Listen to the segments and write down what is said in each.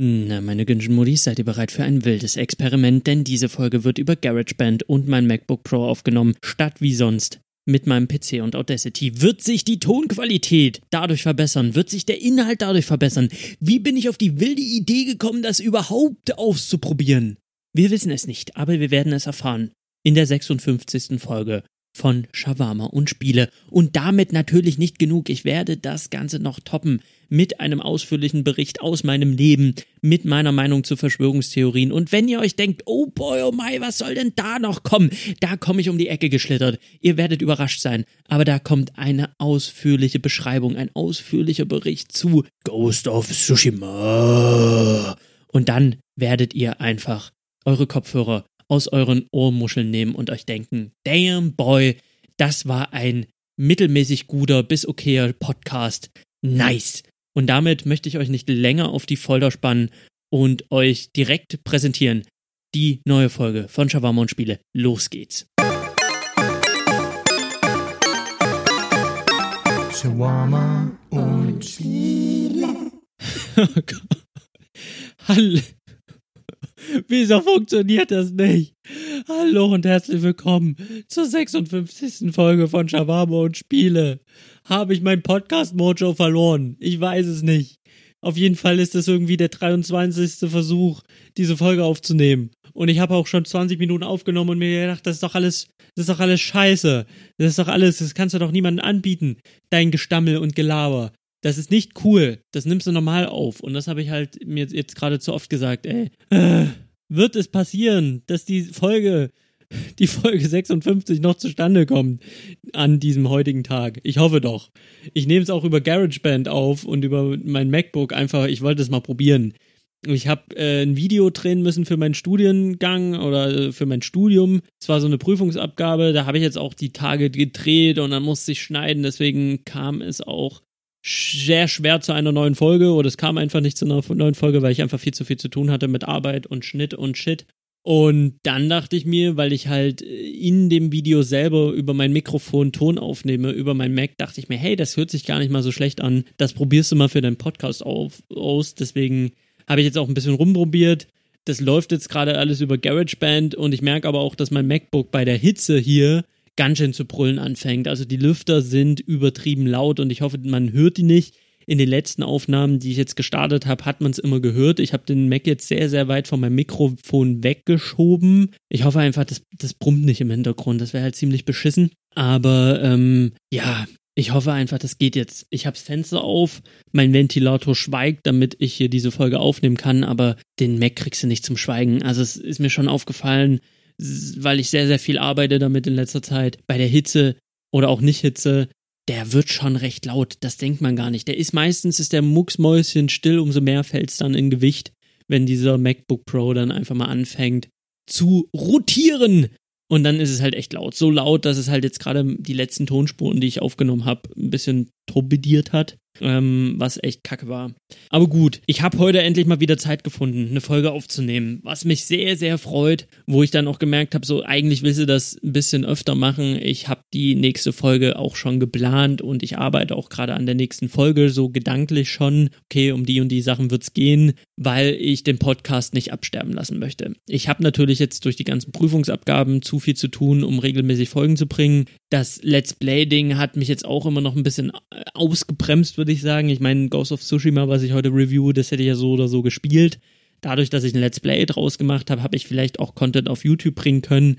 Na, meine Günschen Modis, seid ihr bereit für ein wildes Experiment? Denn diese Folge wird über GarageBand und mein MacBook Pro aufgenommen, statt wie sonst mit meinem PC und Audacity. Wird sich die Tonqualität dadurch verbessern? Wird sich der Inhalt dadurch verbessern? Wie bin ich auf die wilde Idee gekommen, das überhaupt auszuprobieren? Wir wissen es nicht, aber wir werden es erfahren in der 56. Folge von Shawarma und Spiele. Und damit natürlich nicht genug. Ich werde das Ganze noch toppen mit einem ausführlichen Bericht aus meinem Leben, mit meiner Meinung zu Verschwörungstheorien. Und wenn ihr euch denkt, oh boy, oh my, was soll denn da noch kommen? Da komme ich um die Ecke geschlittert. Ihr werdet überrascht sein. Aber da kommt eine ausführliche Beschreibung, ein ausführlicher Bericht zu Ghost of Tsushima. Und dann werdet ihr einfach eure Kopfhörer aus euren Ohrmuscheln nehmen und euch denken, damn boy, das war ein mittelmäßig guter bis okayer Podcast. Nice. Und damit möchte ich euch nicht länger auf die Folter spannen und euch direkt präsentieren. Die neue Folge von Shawarma und Spiele. Los geht's. Shawarma und Spiele. Hallo. Wieso funktioniert das nicht? Hallo und herzlich willkommen zur 56. Folge von Shawarma und Spiele. Habe ich mein Podcast-Mojo verloren? Ich weiß es nicht. Auf jeden Fall ist das irgendwie der 23. Versuch, diese Folge aufzunehmen. Und ich habe auch schon 20 Minuten aufgenommen und mir gedacht, das ist doch alles, das ist doch alles scheiße. Das ist doch alles, das kannst du doch niemandem anbieten. Dein Gestammel und Gelaber. Das ist nicht cool. Das nimmst du normal auf. Und das habe ich halt mir jetzt gerade zu oft gesagt, ey. Äh, wird es passieren, dass die Folge, die Folge 56 noch zustande kommt an diesem heutigen Tag? Ich hoffe doch. Ich nehme es auch über GarageBand auf und über mein MacBook einfach, ich wollte es mal probieren. Ich habe äh, ein Video drehen müssen für meinen Studiengang oder äh, für mein Studium. Es war so eine Prüfungsabgabe, da habe ich jetzt auch die Tage gedreht und dann musste ich schneiden, deswegen kam es auch sehr schwer zu einer neuen Folge oder es kam einfach nicht zu einer neuen Folge, weil ich einfach viel zu viel zu tun hatte mit Arbeit und Schnitt und Shit. Und dann dachte ich mir, weil ich halt in dem Video selber über mein Mikrofon Ton aufnehme, über mein Mac, dachte ich mir, hey, das hört sich gar nicht mal so schlecht an. Das probierst du mal für deinen Podcast auf, aus. Deswegen habe ich jetzt auch ein bisschen rumprobiert. Das läuft jetzt gerade alles über GarageBand und ich merke aber auch, dass mein MacBook bei der Hitze hier ganz schön zu brüllen anfängt. Also die Lüfter sind übertrieben laut und ich hoffe, man hört die nicht. In den letzten Aufnahmen, die ich jetzt gestartet habe, hat man es immer gehört. Ich habe den Mac jetzt sehr, sehr weit von meinem Mikrofon weggeschoben. Ich hoffe einfach, das, das brummt nicht im Hintergrund. Das wäre halt ziemlich beschissen. Aber ähm, ja, ich hoffe einfach, das geht jetzt. Ich habe das Fenster auf, mein Ventilator schweigt, damit ich hier diese Folge aufnehmen kann, aber den Mac kriegst du nicht zum Schweigen. Also es ist mir schon aufgefallen, weil ich sehr, sehr viel arbeite damit in letzter Zeit, bei der Hitze oder auch nicht Hitze, der wird schon recht laut. Das denkt man gar nicht. Der ist meistens, ist der Mucksmäuschen still, umso mehr fällt es dann in Gewicht, wenn dieser MacBook Pro dann einfach mal anfängt zu rotieren. Und dann ist es halt echt laut. So laut, dass es halt jetzt gerade die letzten Tonspuren, die ich aufgenommen habe, ein bisschen torpediert hat ähm, was echt kacke war. Aber gut, ich habe heute endlich mal wieder Zeit gefunden, eine Folge aufzunehmen, was mich sehr, sehr freut, wo ich dann auch gemerkt habe, so eigentlich will sie das ein bisschen öfter machen. Ich habe die nächste Folge auch schon geplant und ich arbeite auch gerade an der nächsten Folge, so gedanklich schon, okay, um die und die Sachen wird's gehen, weil ich den Podcast nicht absterben lassen möchte. Ich habe natürlich jetzt durch die ganzen Prüfungsabgaben zu viel zu tun, um regelmäßig Folgen zu bringen. Das Let's Play-Ding hat mich jetzt auch immer noch ein bisschen ausgebremst, würde ich sagen. Ich meine, Ghost of Tsushima, was ich heute review, das hätte ich ja so oder so gespielt. Dadurch, dass ich ein Let's Play draus gemacht habe, habe ich vielleicht auch Content auf YouTube bringen können.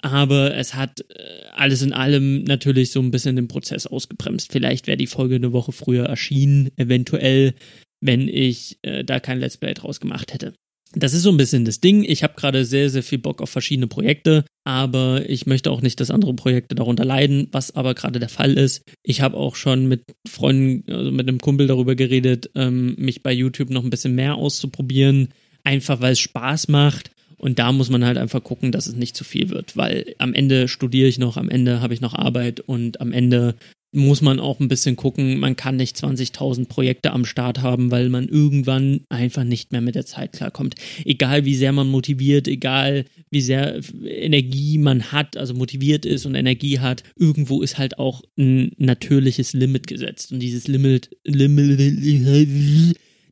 Aber es hat äh, alles in allem natürlich so ein bisschen den Prozess ausgebremst. Vielleicht wäre die Folge eine Woche früher erschienen, eventuell, wenn ich äh, da kein Let's Play draus gemacht hätte das ist so ein bisschen das Ding. Ich habe gerade sehr, sehr viel Bock auf verschiedene Projekte, aber ich möchte auch nicht, dass andere Projekte darunter leiden, was aber gerade der Fall ist. Ich habe auch schon mit Freunden, also mit einem Kumpel darüber geredet, ähm, mich bei YouTube noch ein bisschen mehr auszuprobieren, einfach weil es Spaß macht. Und da muss man halt einfach gucken, dass es nicht zu viel wird, weil am Ende studiere ich noch, am Ende habe ich noch Arbeit und am Ende muss man auch ein bisschen gucken, man kann nicht 20.000 Projekte am Start haben, weil man irgendwann einfach nicht mehr mit der Zeit klarkommt. Egal wie sehr man motiviert, egal wie sehr Energie man hat, also motiviert ist und Energie hat, irgendwo ist halt auch ein natürliches Limit gesetzt. Und dieses Limit, Limit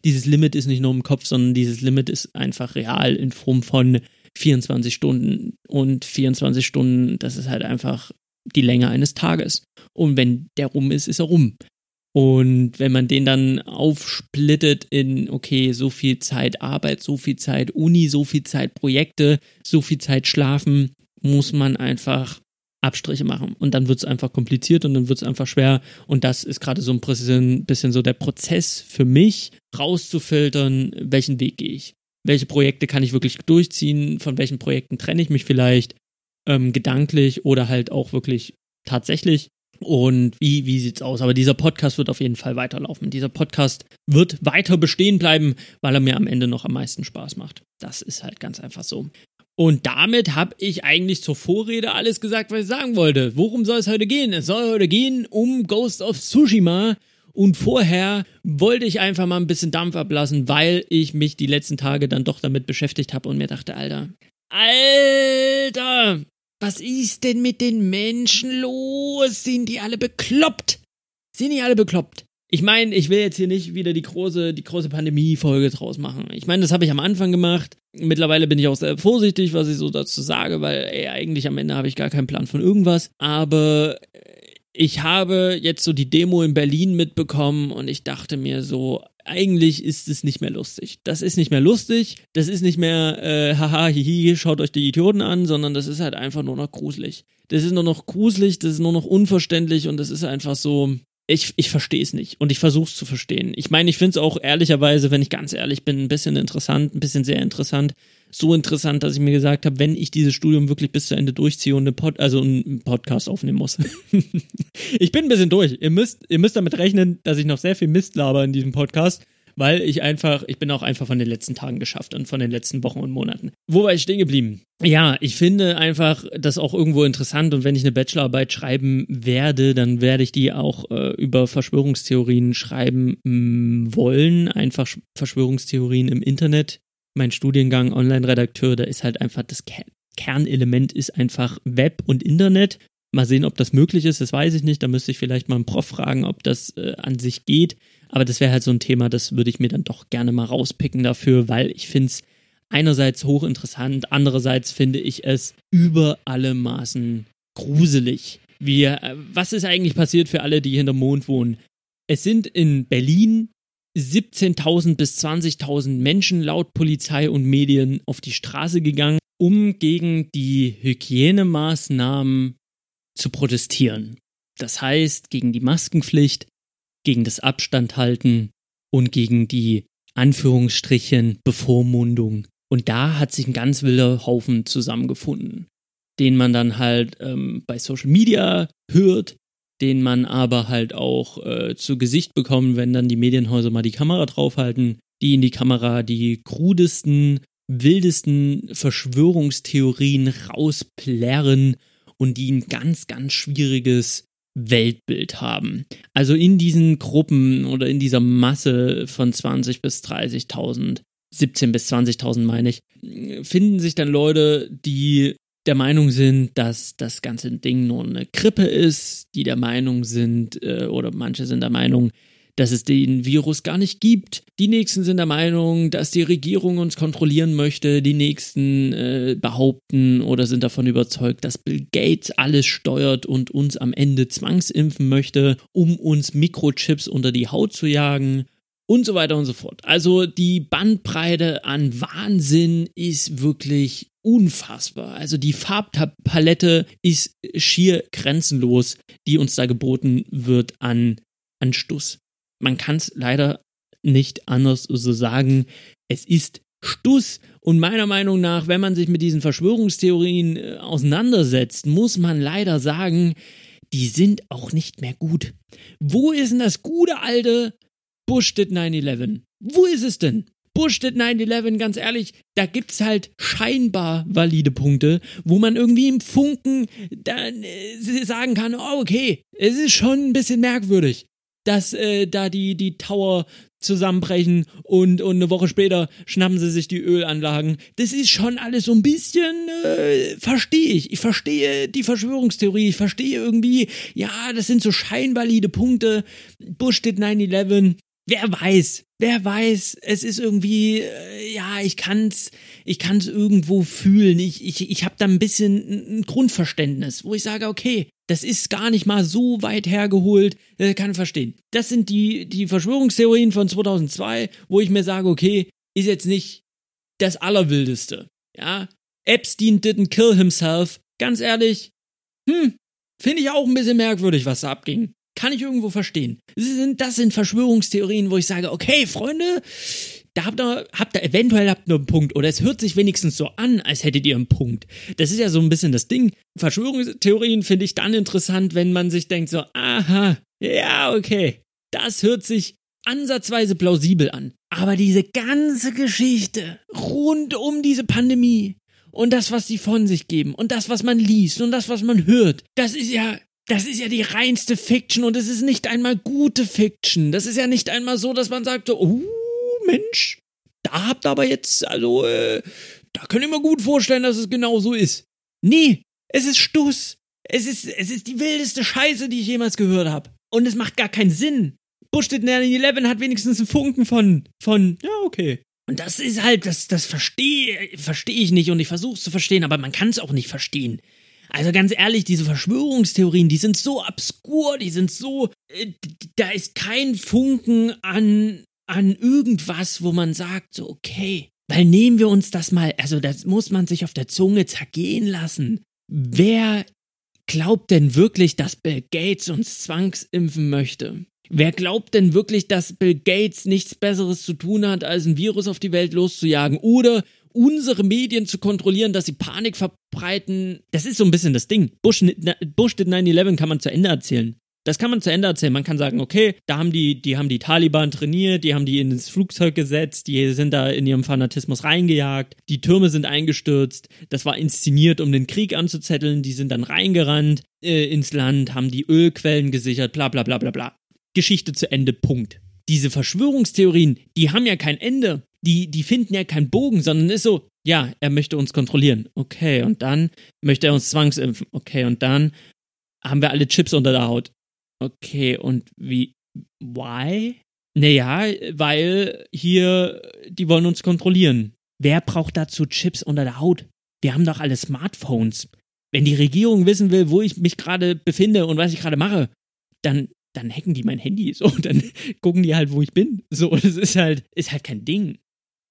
dieses Limit ist nicht nur im Kopf, sondern dieses Limit ist einfach real in Form von 24 Stunden. Und 24 Stunden, das ist halt einfach die Länge eines Tages. Und wenn der rum ist, ist er rum. Und wenn man den dann aufsplittet in, okay, so viel Zeit Arbeit, so viel Zeit Uni, so viel Zeit Projekte, so viel Zeit Schlafen, muss man einfach Abstriche machen. Und dann wird es einfach kompliziert und dann wird es einfach schwer. Und das ist gerade so ein bisschen, so der Prozess für mich, rauszufiltern, welchen Weg gehe ich. Welche Projekte kann ich wirklich durchziehen, von welchen Projekten trenne ich mich vielleicht ähm, gedanklich oder halt auch wirklich tatsächlich. Und wie, wie sieht's aus? Aber dieser Podcast wird auf jeden Fall weiterlaufen. Dieser Podcast wird weiter bestehen bleiben, weil er mir am Ende noch am meisten Spaß macht. Das ist halt ganz einfach so. Und damit habe ich eigentlich zur Vorrede alles gesagt, was ich sagen wollte. Worum soll es heute gehen? Es soll heute gehen um Ghost of Tsushima. Und vorher wollte ich einfach mal ein bisschen Dampf ablassen, weil ich mich die letzten Tage dann doch damit beschäftigt habe und mir dachte, Alter, Alter, was ist denn mit den Menschen los? Sind die alle bekloppt? Sind die alle bekloppt? Ich meine, ich will jetzt hier nicht wieder die große, die große Pandemie-Folge draus machen. Ich meine, das habe ich am Anfang gemacht. Mittlerweile bin ich auch sehr vorsichtig, was ich so dazu sage, weil ey, eigentlich am Ende habe ich gar keinen Plan von irgendwas. Aber ich habe jetzt so die Demo in Berlin mitbekommen und ich dachte mir so, eigentlich ist es nicht mehr lustig. Das ist nicht mehr lustig, das ist nicht mehr, äh, haha, hihi, schaut euch die Idioten an, sondern das ist halt einfach nur noch gruselig. Das ist nur noch gruselig, das ist nur noch unverständlich und das ist einfach so, ich, ich verstehe es nicht und ich versuche es zu verstehen. Ich meine, ich finde es auch ehrlicherweise, wenn ich ganz ehrlich bin, ein bisschen interessant, ein bisschen sehr interessant. So interessant, dass ich mir gesagt habe, wenn ich dieses Studium wirklich bis zu Ende durchziehe und eine Pod also einen Podcast aufnehmen muss. ich bin ein bisschen durch. Ihr müsst, ihr müsst damit rechnen, dass ich noch sehr viel Mist laber in diesem Podcast weil ich einfach, ich bin auch einfach von den letzten Tagen geschafft und von den letzten Wochen und Monaten. Wo war ich stehen geblieben? Ja, ich finde einfach das auch irgendwo interessant und wenn ich eine Bachelorarbeit schreiben werde, dann werde ich die auch äh, über Verschwörungstheorien schreiben mh, mm, wollen, einfach Verschwörungstheorien im Internet. Mein Studiengang Online-Redakteur, da ist halt einfach das Ke Kernelement ist einfach Web und Internet. Mal sehen, ob das möglich ist, das weiß ich nicht. Da müsste ich vielleicht mal einen Prof fragen, ob das äh, an sich geht. Aber das wäre halt so ein Thema, das würde ich mir dann doch gerne mal rauspicken dafür, weil ich finde es einerseits hochinteressant, andererseits finde ich es über alle Maßen gruselig. Wir, äh, was ist eigentlich passiert für alle, die hinterm Mond wohnen? Es sind in Berlin 17.000 bis 20.000 Menschen laut Polizei und Medien auf die Straße gegangen, um gegen die Hygienemaßnahmen zu protestieren. Das heißt, gegen die Maskenpflicht, gegen das Abstand halten und gegen die Anführungsstrichen Bevormundung. Und da hat sich ein ganz wilder Haufen zusammengefunden, den man dann halt ähm, bei Social Media hört, den man aber halt auch äh, zu Gesicht bekommt, wenn dann die Medienhäuser mal die Kamera draufhalten, die in die Kamera die krudesten, wildesten Verschwörungstheorien rausplärren und die ein ganz, ganz schwieriges Weltbild haben. Also in diesen Gruppen oder in dieser Masse von 20 bis 30.000, 17 bis 20.000 meine ich, finden sich dann Leute, die der Meinung sind, dass das ganze Ding nur eine Grippe ist, die der Meinung sind, äh, oder manche sind der Meinung, dass es den Virus gar nicht gibt. Die nächsten sind der Meinung, dass die Regierung uns kontrollieren möchte. Die nächsten äh, behaupten oder sind davon überzeugt, dass Bill Gates alles steuert und uns am Ende zwangsimpfen möchte, um uns Mikrochips unter die Haut zu jagen und so weiter und so fort. Also die Bandbreite an Wahnsinn ist wirklich unfassbar. Also die Farbpalette ist schier grenzenlos, die uns da geboten wird an, an Stuss man kann es leider nicht anders so sagen. Es ist Stuss. Und meiner Meinung nach, wenn man sich mit diesen Verschwörungstheorien äh, auseinandersetzt, muss man leider sagen, die sind auch nicht mehr gut. Wo ist denn das gute alte Bush did 9-11? Wo ist es denn? Bush did 9-11, ganz ehrlich, da gibt's halt scheinbar valide Punkte, wo man irgendwie im Funken dann äh, sagen kann, oh, okay, es ist schon ein bisschen merkwürdig dass äh, da die, die Tower zusammenbrechen und, und eine Woche später schnappen sie sich die Ölanlagen. Das ist schon alles so ein bisschen, äh, verstehe ich. Ich verstehe die Verschwörungstheorie. Ich verstehe irgendwie, ja, das sind so scheinvalide Punkte. Bush steht 9-11. Wer weiß, wer weiß, es ist irgendwie, äh, ja, ich kann's, ich kann's irgendwo fühlen. Ich, ich, ich habe da ein bisschen ein Grundverständnis, wo ich sage, okay, das ist gar nicht mal so weit hergeholt, äh, kann ich verstehen. Das sind die, die Verschwörungstheorien von 2002, wo ich mir sage, okay, ist jetzt nicht das Allerwildeste. Ja, Epstein didn't kill himself. Ganz ehrlich, hm, finde ich auch ein bisschen merkwürdig, was da abging. Kann ich irgendwo verstehen. Das sind, das sind Verschwörungstheorien, wo ich sage, okay, Freunde, da habt ihr, habt ihr eventuell habt ihr einen Punkt. Oder es hört sich wenigstens so an, als hättet ihr einen Punkt. Das ist ja so ein bisschen das Ding. Verschwörungstheorien finde ich dann interessant, wenn man sich denkt so, aha, ja, okay. Das hört sich ansatzweise plausibel an. Aber diese ganze Geschichte rund um diese Pandemie und das, was sie von sich geben und das, was man liest und das, was man hört, das ist ja das ist ja die reinste Fiction und es ist nicht einmal gute Fiction. Das ist ja nicht einmal so, dass man sagt, so, oh Mensch, da habt ihr aber jetzt, also, äh, da könnt ihr mir gut vorstellen, dass es genau so ist. Nee, es ist Stuss. Es ist, es ist die wildeste Scheiße, die ich jemals gehört habe. Und es macht gar keinen Sinn. Bush 9-11 hat wenigstens einen Funken von, von, ja, okay. Und das ist halt, das, das verstehe, verstehe ich nicht und ich versuche es zu verstehen, aber man kann es auch nicht verstehen. Also ganz ehrlich, diese Verschwörungstheorien, die sind so obskur, die sind so, äh, da ist kein Funken an, an irgendwas, wo man sagt, so, okay, weil nehmen wir uns das mal, also das muss man sich auf der Zunge zergehen lassen. Wer glaubt denn wirklich, dass Bill Gates uns zwangsimpfen möchte? Wer glaubt denn wirklich, dass Bill Gates nichts Besseres zu tun hat, als ein Virus auf die Welt loszujagen? Oder unsere Medien zu kontrollieren, dass sie Panik verbreiten. Das ist so ein bisschen das Ding. Bush, Bush did 9-11 kann man zu Ende erzählen. Das kann man zu Ende erzählen. Man kann sagen, okay, da haben die, die haben die Taliban trainiert, die haben die ins Flugzeug gesetzt, die sind da in ihrem Fanatismus reingejagt, die Türme sind eingestürzt, das war inszeniert, um den Krieg anzuzetteln, die sind dann reingerannt äh, ins Land, haben die Ölquellen gesichert, bla bla bla bla bla. Geschichte zu Ende, Punkt. Diese Verschwörungstheorien, die haben ja kein Ende die, die finden ja keinen Bogen, sondern ist so, ja, er möchte uns kontrollieren. Okay, und dann möchte er uns zwangsimpfen. Okay, und dann haben wir alle Chips unter der Haut. Okay, und wie, why? Naja, weil hier, die wollen uns kontrollieren. Wer braucht dazu Chips unter der Haut? Wir haben doch alle Smartphones. Wenn die Regierung wissen will, wo ich mich gerade befinde und was ich gerade mache, dann, dann hacken die mein Handy. So, dann gucken die halt, wo ich bin. So, das ist halt, ist halt kein Ding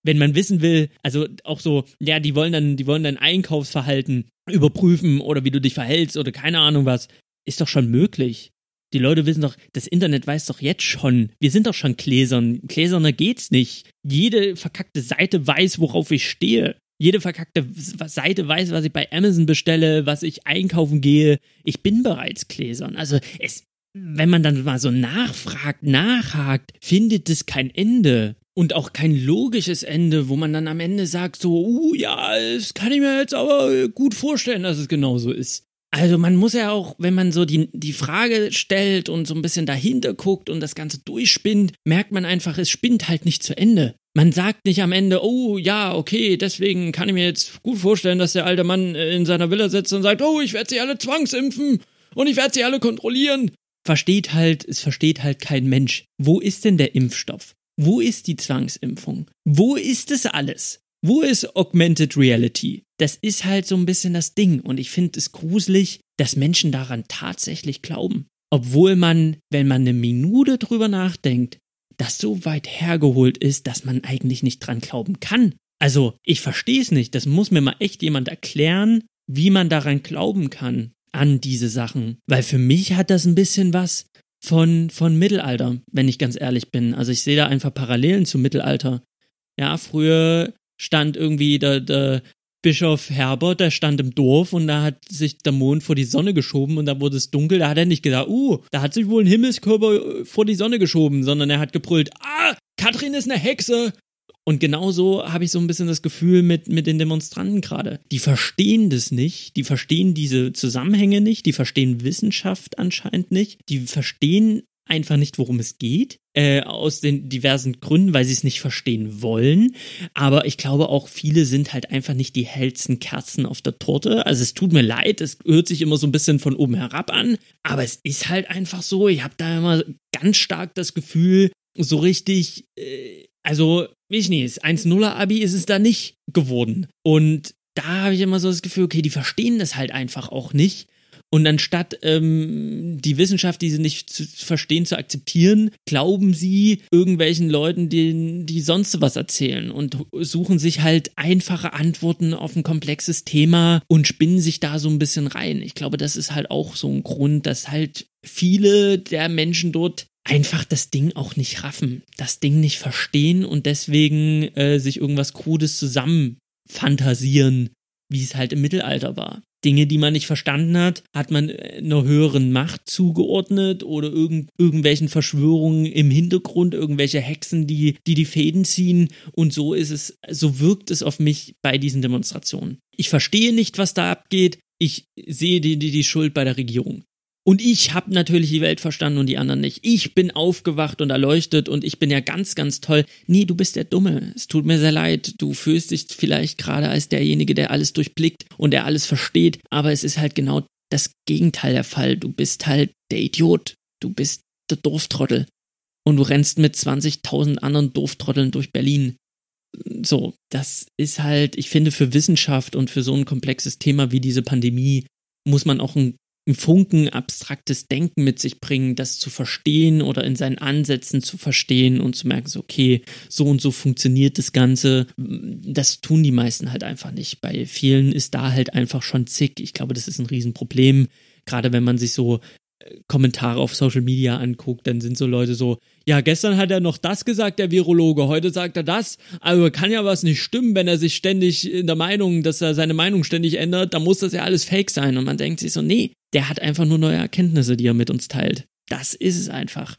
wenn man wissen will, also auch so, ja, die wollen dann, die wollen dein Einkaufsverhalten überprüfen oder wie du dich verhältst oder keine Ahnung was, ist doch schon möglich. Die Leute wissen doch, das Internet weiß doch jetzt schon. Wir sind doch schon Gläsern. Gläserner geht's nicht. Jede verkackte Seite weiß, worauf ich stehe. Jede verkackte Seite weiß, was ich bei Amazon bestelle, was ich einkaufen gehe. Ich bin bereits Gläsern. Also es, wenn man dann mal so nachfragt, nachhakt, findet es kein Ende und auch kein logisches Ende, wo man dann am Ende sagt, so, uh, ja, das kann ich mir jetzt aber gut vorstellen, dass es genauso ist. Also man muss ja auch, wenn man so die, die Frage stellt und so ein bisschen dahinter guckt und das Ganze durchspinnt, merkt man einfach, es spinnt halt nicht zu Ende. Man sagt nicht am Ende, oh ja, okay, deswegen kann ich mir jetzt gut vorstellen, dass der alte Mann äh, in seiner Villa sitzt und sagt, oh, ich werde sie alle zwangsimpfen und ich werde sie alle kontrollieren. Versteht halt, es versteht halt kein Mensch. Wo ist denn der Impfstoff? Wo ist die Zwangsimpfung? Wo ist es alles? Wo ist Augmented Reality? Das ist halt so ein bisschen das Ding und ich finde es gruselig, dass Menschen daran tatsächlich glauben. Obwohl man, wenn man eine Minute drüber nachdenkt, das so weit hergeholt ist, dass man eigentlich nicht dran glauben kann. Also, ich verstehe es nicht. Das muss mir mal echt jemand erklären, wie man daran glauben kann, an diese Sachen. Weil für mich hat das ein bisschen was von, von Mittelalter, wenn ich ganz ehrlich bin. Also ich sehe da einfach Parallelen zum Mittelalter. Ja, früher stand irgendwie der, der Bischof Herbert, der stand im Dorf und da hat sich der Mond vor die Sonne geschoben und da wurde es dunkel. Da hat er nicht gedacht, uh, da hat sich wohl ein Himmelskörper vor die Sonne geschoben, sondern er hat gebrüllt, ah, Katrin ist eine Hexe. Und genauso habe ich so ein bisschen das Gefühl mit, mit den Demonstranten gerade. Die verstehen das nicht, die verstehen diese Zusammenhänge nicht, die verstehen Wissenschaft anscheinend nicht, die verstehen einfach nicht, worum es geht, äh, aus den diversen Gründen, weil sie es nicht verstehen wollen. Aber ich glaube auch, viele sind halt einfach nicht die hellsten Kerzen auf der Torte. Also es tut mir leid, es hört sich immer so ein bisschen von oben herab an, aber es ist halt einfach so. Ich habe da immer ganz stark das Gefühl, so richtig, äh, also, ich nicht, 1-0er Abi ist es da nicht geworden. Und da habe ich immer so das Gefühl, okay, die verstehen das halt einfach auch nicht. Und anstatt ähm, die Wissenschaft, die sie nicht zu verstehen, zu akzeptieren, glauben sie irgendwelchen Leuten, die, die sonst was erzählen und suchen sich halt einfache Antworten auf ein komplexes Thema und spinnen sich da so ein bisschen rein. Ich glaube, das ist halt auch so ein Grund, dass halt viele der Menschen dort einfach das Ding auch nicht raffen, das Ding nicht verstehen und deswegen äh, sich irgendwas Krudes zusammen fantasieren, wie es halt im Mittelalter war. Dinge, die man nicht verstanden hat, hat man einer höheren Macht zugeordnet oder irgend, irgendwelchen Verschwörungen im Hintergrund, irgendwelche Hexen, die, die die Fäden ziehen. Und so ist es, so wirkt es auf mich bei diesen Demonstrationen. Ich verstehe nicht, was da abgeht. Ich sehe die, die, die Schuld bei der Regierung. Und ich habe natürlich die Welt verstanden und die anderen nicht. Ich bin aufgewacht und erleuchtet und ich bin ja ganz, ganz toll. Nee, du bist der Dumme. Es tut mir sehr leid. Du fühlst dich vielleicht gerade als derjenige, der alles durchblickt und der alles versteht. Aber es ist halt genau das Gegenteil der Fall. Du bist halt der Idiot. Du bist der Dorftrottel. Und du rennst mit 20.000 anderen Dorftrotteln durch Berlin. So, das ist halt, ich finde, für Wissenschaft und für so ein komplexes Thema wie diese Pandemie muss man auch ein einen Funken abstraktes Denken mit sich bringen, das zu verstehen oder in seinen Ansätzen zu verstehen und zu merken, so, okay, so und so funktioniert das Ganze. Das tun die meisten halt einfach nicht. Bei vielen ist da halt einfach schon zick. Ich glaube, das ist ein Riesenproblem. Gerade wenn man sich so Kommentare auf Social Media anguckt, dann sind so Leute so, ja, gestern hat er noch das gesagt, der Virologe, heute sagt er das, aber kann ja was nicht stimmen, wenn er sich ständig in der Meinung, dass er seine Meinung ständig ändert, dann muss das ja alles fake sein. Und man denkt sich so, nee, der hat einfach nur neue Erkenntnisse, die er mit uns teilt. Das ist es einfach.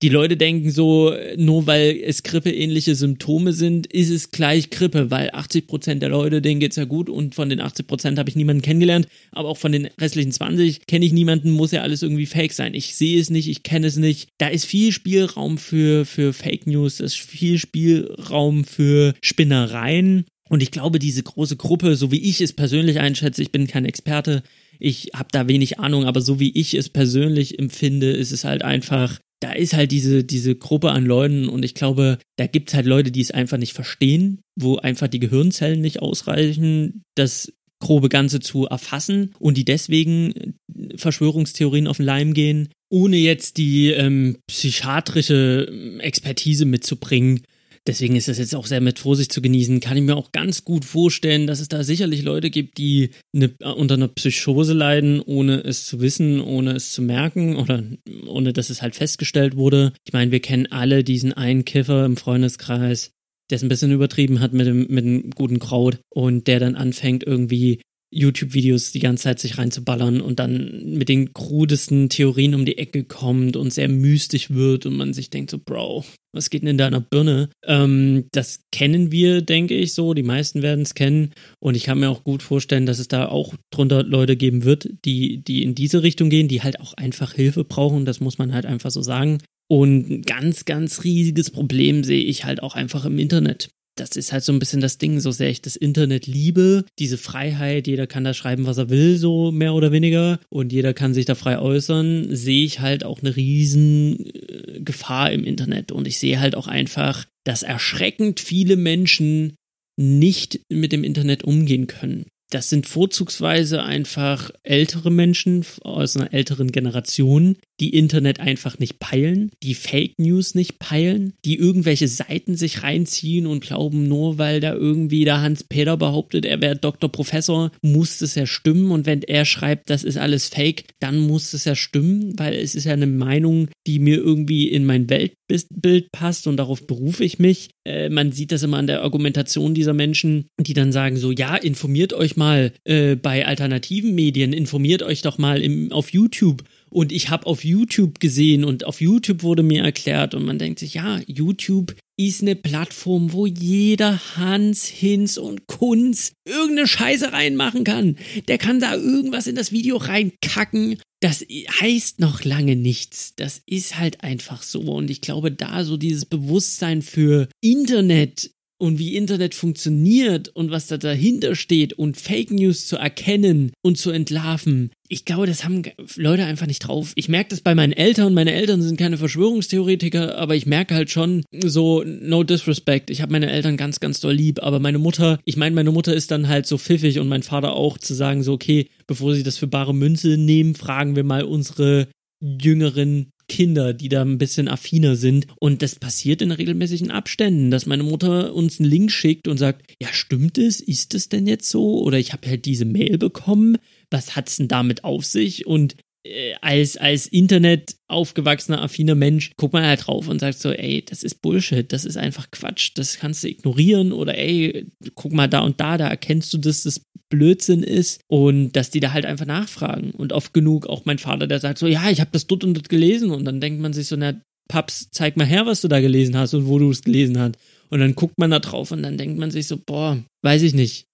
Die Leute denken so, nur weil es grippeähnliche Symptome sind, ist es gleich Grippe, weil 80% der Leute, denen geht's ja gut und von den 80% habe ich niemanden kennengelernt, aber auch von den restlichen 20 kenne ich niemanden, muss ja alles irgendwie fake sein. Ich sehe es nicht, ich kenne es nicht. Da ist viel Spielraum für, für Fake News, da ist viel Spielraum für Spinnereien. Und ich glaube, diese große Gruppe, so wie ich es persönlich einschätze, ich bin kein Experte, ich habe da wenig Ahnung, aber so wie ich es persönlich empfinde, ist es halt einfach da ist halt diese, diese Gruppe an Leuten und ich glaube, da gibt's halt Leute, die es einfach nicht verstehen, wo einfach die Gehirnzellen nicht ausreichen, das grobe Ganze zu erfassen und die deswegen Verschwörungstheorien auf den Leim gehen, ohne jetzt die ähm, psychiatrische Expertise mitzubringen, Deswegen ist das jetzt auch sehr mit Vorsicht zu genießen. Kann ich mir auch ganz gut vorstellen, dass es da sicherlich Leute gibt, die eine, unter einer Psychose leiden, ohne es zu wissen, ohne es zu merken oder ohne dass es halt festgestellt wurde. Ich meine, wir kennen alle diesen einen Kiffer im Freundeskreis, der es ein bisschen übertrieben hat mit dem, mit dem guten Kraut und der dann anfängt irgendwie YouTube-Videos die ganze Zeit sich reinzuballern und dann mit den krudesten Theorien um die Ecke kommt und sehr mystisch wird und man sich denkt so, Bro, was geht denn in deiner Birne? Ähm, das kennen wir, denke ich so. Die meisten werden es kennen und ich kann mir auch gut vorstellen, dass es da auch drunter Leute geben wird, die, die in diese Richtung gehen, die halt auch einfach Hilfe brauchen. Das muss man halt einfach so sagen. Und ein ganz, ganz riesiges Problem sehe ich halt auch einfach im Internet das ist halt so ein bisschen das Ding, so sehr ich das Internet liebe, diese Freiheit, jeder kann da schreiben, was er will, so mehr oder weniger, und jeder kann sich da frei äußern, sehe ich halt auch eine riesen äh, Gefahr im Internet. Und ich sehe halt auch einfach, dass erschreckend viele Menschen nicht mit dem Internet umgehen können das sind vorzugsweise einfach ältere Menschen aus einer älteren Generation, die Internet einfach nicht peilen, die Fake News nicht peilen, die irgendwelche Seiten sich reinziehen und glauben, nur weil da irgendwie der Hans-Peter behauptet, er wäre Doktor Professor, muss es ja stimmen. Und wenn er schreibt, das ist alles Fake, dann muss es ja stimmen, weil es ist ja eine Meinung, die mir irgendwie in mein Weltbild passt und darauf berufe ich mich. Äh, man sieht das immer an der Argumentation dieser Menschen, die dann sagen so, ja, informiert euch mal äh, bei alternativen Medien, informiert euch doch mal im, auf YouTube. Und ich habe auf YouTube gesehen und auf YouTube wurde mir erklärt und man denkt sich, ja, YouTube ist eine Plattform, wo jeder Hans, Hinz und Kunz irgendeine Scheiße reinmachen kann. Der kann da irgendwas in das Video reinkacken. Das heißt noch lange nichts. Das ist halt einfach so. Und ich glaube, da so dieses Bewusstsein für Internet und wie Internet funktioniert und was da dahinter steht und Fake News zu erkennen und zu entlarven. Ich glaube, das haben Leute einfach nicht drauf. Ich merke das bei meinen Eltern. Meine Eltern sind keine Verschwörungstheoretiker, aber ich merke halt schon so, no disrespect. Ich habe meine Eltern ganz, ganz doll lieb, aber meine Mutter, ich meine, meine Mutter ist dann halt so pfiffig und mein Vater auch zu sagen so, okay, bevor sie das für bare Münze nehmen, fragen wir mal unsere jüngeren Kinder, die da ein bisschen affiner sind. Und das passiert in regelmäßigen Abständen, dass meine Mutter uns einen Link schickt und sagt, ja, stimmt es? Ist es denn jetzt so? Oder ich habe halt diese Mail bekommen. Was hat's denn damit auf sich? Und äh, als, als Internet aufgewachsener, affiner Mensch, guckt man halt drauf und sagt so, ey, das ist Bullshit, das ist einfach Quatsch, das kannst du ignorieren oder ey, guck mal da und da, da erkennst du, dass das Blödsinn ist und dass die da halt einfach nachfragen. Und oft genug auch mein Vater, der sagt so, ja, ich habe das dort und dort gelesen und dann denkt man sich so, na, Paps, zeig mal her, was du da gelesen hast und wo du es gelesen hast. Und dann guckt man da drauf und dann denkt man sich so, boah, weiß ich nicht.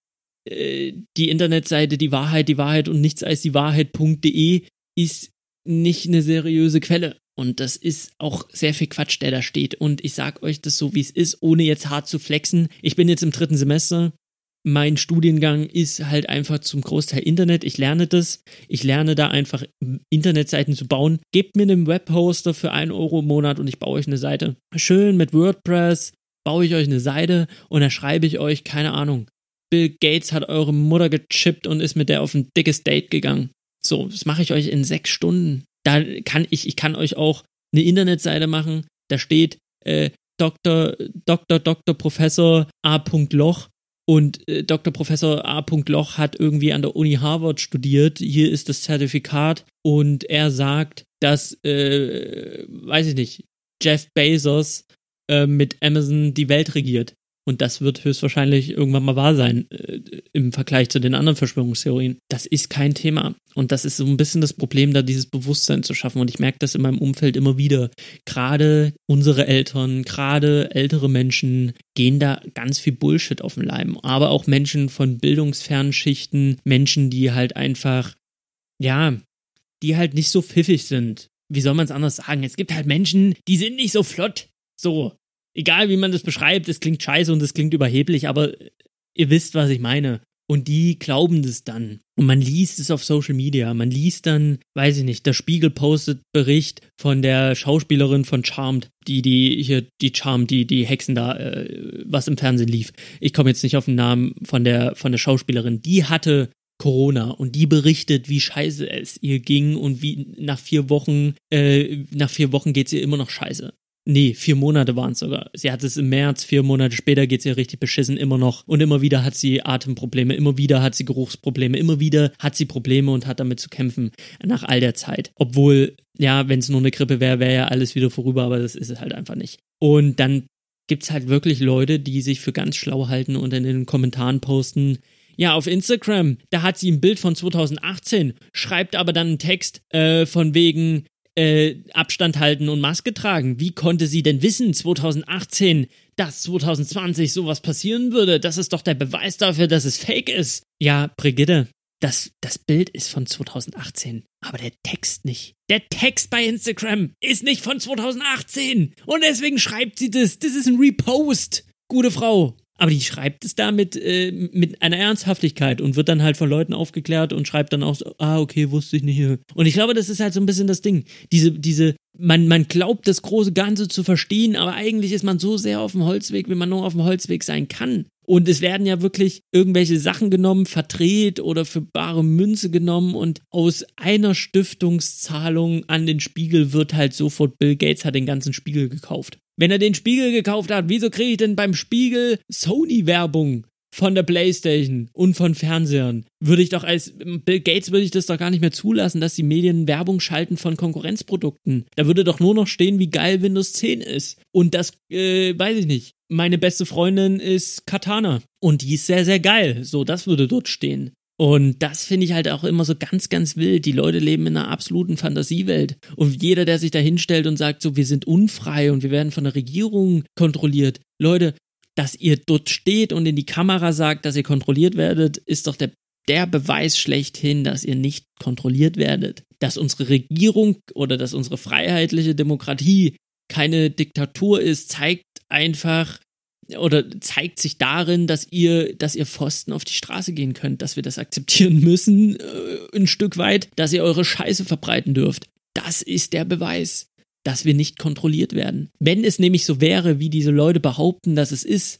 Äh, die Internetseite Die Wahrheit, die Wahrheit und nichts als die Wahrheit.de ist nicht eine seriöse Quelle. Und das ist auch sehr viel Quatsch, der da steht. Und ich sag euch das so, wie es ist, ohne jetzt hart zu flexen. Ich bin jetzt im dritten Semester. Mein Studiengang ist halt einfach zum Großteil Internet. Ich lerne das. Ich lerne da einfach Internetseiten zu bauen. Gebt mir einen Webhoster für einen Euro im Monat und ich baue euch eine Seite. Schön mit WordPress baue ich euch eine Seite und da schreibe ich euch, keine Ahnung. Bill Gates hat eure Mutter gechippt und ist mit der auf ein dickes Date gegangen. So, das mache ich euch in sechs Stunden. Da kann ich, ich kann euch auch eine Internetseite machen. Da steht äh, Dr. Dr. Dr. Professor A. Loch und äh, Dr. Professor A. Loch hat irgendwie an der Uni Harvard studiert. Hier ist das Zertifikat und er sagt, dass, äh, weiß ich nicht, Jeff Bezos äh, mit Amazon die Welt regiert. Und das wird höchstwahrscheinlich irgendwann mal wahr sein äh, im Vergleich zu den anderen Verschwörungstheorien. Das ist kein Thema. Und das ist so ein bisschen das Problem, da dieses Bewusstsein zu schaffen. Und ich merke das in meinem Umfeld immer wieder. Gerade unsere Eltern, gerade ältere Menschen gehen da ganz viel Bullshit auf den Leim. Aber auch Menschen von bildungsfernen Schichten, Menschen, die halt einfach, ja, die halt nicht so pfiffig sind. Wie soll man es anders sagen? Es gibt halt Menschen, die sind nicht so flott. So, egal wie man das beschreibt, es klingt scheiße und es klingt überheblich, aber ihr wisst, was ich meine. Und die glauben das dann. Und man liest es auf Social Media. Man liest dann, weiß ich nicht, der Spiegel postet Bericht von der Schauspielerin von Charmed, die, die, hier, die Charmed, die, die Hexen da, äh, was im Fernsehen lief. Ich komme jetzt nicht auf den Namen von der, von der Schauspielerin. Die hatte Corona und die berichtet, wie scheiße es ihr ging und wie nach vier Wochen, äh, nach vier Wochen geht's ihr immer noch scheiße. Nee, vier Monate waren es sogar. Sie hat es im März, vier Monate später geht es ihr richtig beschissen, immer noch. Und immer wieder hat sie Atemprobleme, immer wieder hat sie Geruchsprobleme, immer wieder hat sie Probleme und hat damit zu kämpfen nach all der Zeit. Obwohl, ja, wenn es nur eine Grippe wäre, wäre ja alles wieder vorüber, aber das ist es halt einfach nicht. Und dann gibt's halt wirklich Leute, die sich für ganz schlau halten und in den Kommentaren posten, ja, auf Instagram, da hat sie ein Bild von 2018, schreibt aber dann einen Text äh, von wegen, äh, Abstand halten und Maske tragen. Wie konnte sie denn wissen, 2018, dass 2020 sowas passieren würde? Das ist doch der Beweis dafür, dass es fake ist. Ja, Brigitte, das, das Bild ist von 2018, aber der Text nicht. Der Text bei Instagram ist nicht von 2018 und deswegen schreibt sie das. Das ist ein Repost. Gute Frau. Aber die schreibt es da mit, äh, mit einer Ernsthaftigkeit und wird dann halt von Leuten aufgeklärt und schreibt dann auch so, ah, okay, wusste ich nicht. Und ich glaube, das ist halt so ein bisschen das Ding. Diese, diese, man, man glaubt, das große Ganze zu verstehen, aber eigentlich ist man so sehr auf dem Holzweg, wie man nur auf dem Holzweg sein kann. Und es werden ja wirklich irgendwelche Sachen genommen, verdreht oder für bare Münze genommen und aus einer Stiftungszahlung an den Spiegel wird halt sofort Bill Gates hat den ganzen Spiegel gekauft. Wenn er den Spiegel gekauft hat, wieso kriege ich denn beim Spiegel Sony-Werbung von der Playstation und von Fernsehern? Würde ich doch als Bill Gates würde ich das doch gar nicht mehr zulassen, dass die Medien Werbung schalten von Konkurrenzprodukten. Da würde doch nur noch stehen, wie geil Windows 10 ist. Und das, äh, weiß ich nicht. Meine beste Freundin ist Katana. Und die ist sehr, sehr geil. So, das würde dort stehen. Und das finde ich halt auch immer so ganz, ganz wild. Die Leute leben in einer absoluten Fantasiewelt. Und jeder, der sich da hinstellt und sagt, so, wir sind unfrei und wir werden von der Regierung kontrolliert. Leute, dass ihr dort steht und in die Kamera sagt, dass ihr kontrolliert werdet, ist doch der, der Beweis schlechthin, dass ihr nicht kontrolliert werdet. Dass unsere Regierung oder dass unsere freiheitliche Demokratie keine Diktatur ist, zeigt einfach, oder zeigt sich darin, dass ihr, dass ihr Pfosten auf die Straße gehen könnt, dass wir das akzeptieren müssen, äh, ein Stück weit, dass ihr eure Scheiße verbreiten dürft. Das ist der Beweis, dass wir nicht kontrolliert werden. Wenn es nämlich so wäre, wie diese Leute behaupten, dass es ist,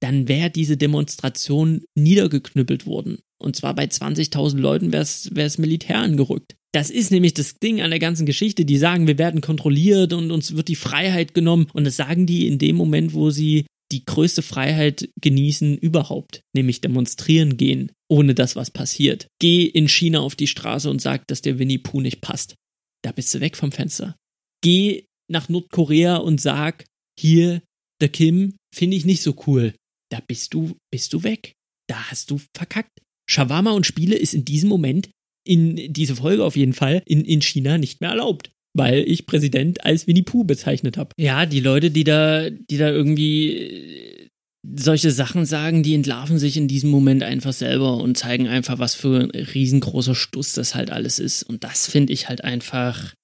dann wäre diese Demonstration niedergeknüppelt worden. Und zwar bei 20.000 Leuten wäre es Militär angerückt. Das ist nämlich das Ding an der ganzen Geschichte. Die sagen, wir werden kontrolliert und uns wird die Freiheit genommen. Und das sagen die in dem Moment, wo sie die größte Freiheit genießen überhaupt, nämlich demonstrieren gehen, ohne dass was passiert. Geh in China auf die Straße und sag, dass der Winnie Pooh nicht passt. Da bist du weg vom Fenster. Geh nach Nordkorea und sag, hier, der Kim, finde ich nicht so cool. Da bist du, bist du weg. Da hast du verkackt. Shawarma und Spiele ist in diesem Moment, in diese Folge auf jeden Fall, in, in China nicht mehr erlaubt weil ich Präsident als Winnie Pooh bezeichnet habe. Ja, die Leute, die da, die da irgendwie äh, solche Sachen sagen, die entlarven sich in diesem Moment einfach selber und zeigen einfach, was für ein riesengroßer Stuss das halt alles ist. Und das finde ich halt einfach,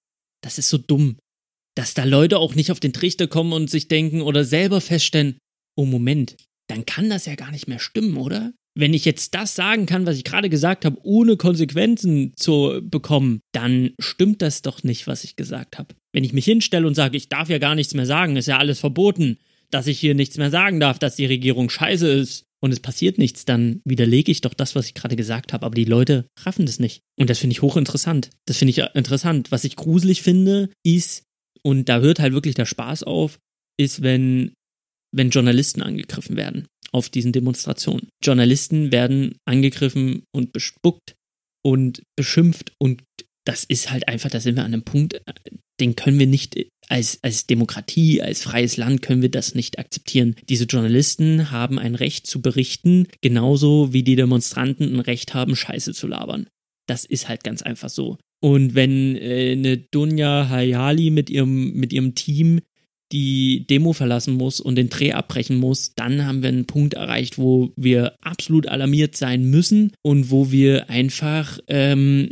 das ist so dumm. Dass da Leute auch nicht auf den Trichter kommen und sich denken oder selber feststellen, oh Moment, dann kann das ja gar nicht mehr stimmen, oder? Wenn ich jetzt das sagen kann, was ich gerade gesagt habe, ohne Konsequenzen zu bekommen, dann stimmt das doch nicht, was ich gesagt habe. Wenn ich mich hinstelle und sage, ich darf ja gar nichts mehr sagen, ist ja alles verboten, dass ich hier nichts mehr sagen darf, dass die Regierung scheiße ist und es passiert nichts, dann widerlege ich doch das, was ich gerade gesagt habe. Aber die Leute raffen das nicht. Und das finde ich hochinteressant. Das finde ich interessant. Was ich gruselig finde, ist, und da hört halt wirklich der Spaß auf, ist, wenn, wenn Journalisten angegriffen werden auf diesen Demonstrationen. Journalisten werden angegriffen und bespuckt und beschimpft und das ist halt einfach, da sind wir an einem Punkt, den können wir nicht als, als Demokratie, als freies Land können wir das nicht akzeptieren. Diese Journalisten haben ein Recht zu berichten, genauso wie die Demonstranten ein Recht haben, Scheiße zu labern. Das ist halt ganz einfach so. Und wenn äh, eine Dunja Hayali mit ihrem, mit ihrem Team die Demo verlassen muss und den Dreh abbrechen muss, dann haben wir einen Punkt erreicht, wo wir absolut alarmiert sein müssen und wo wir einfach ähm,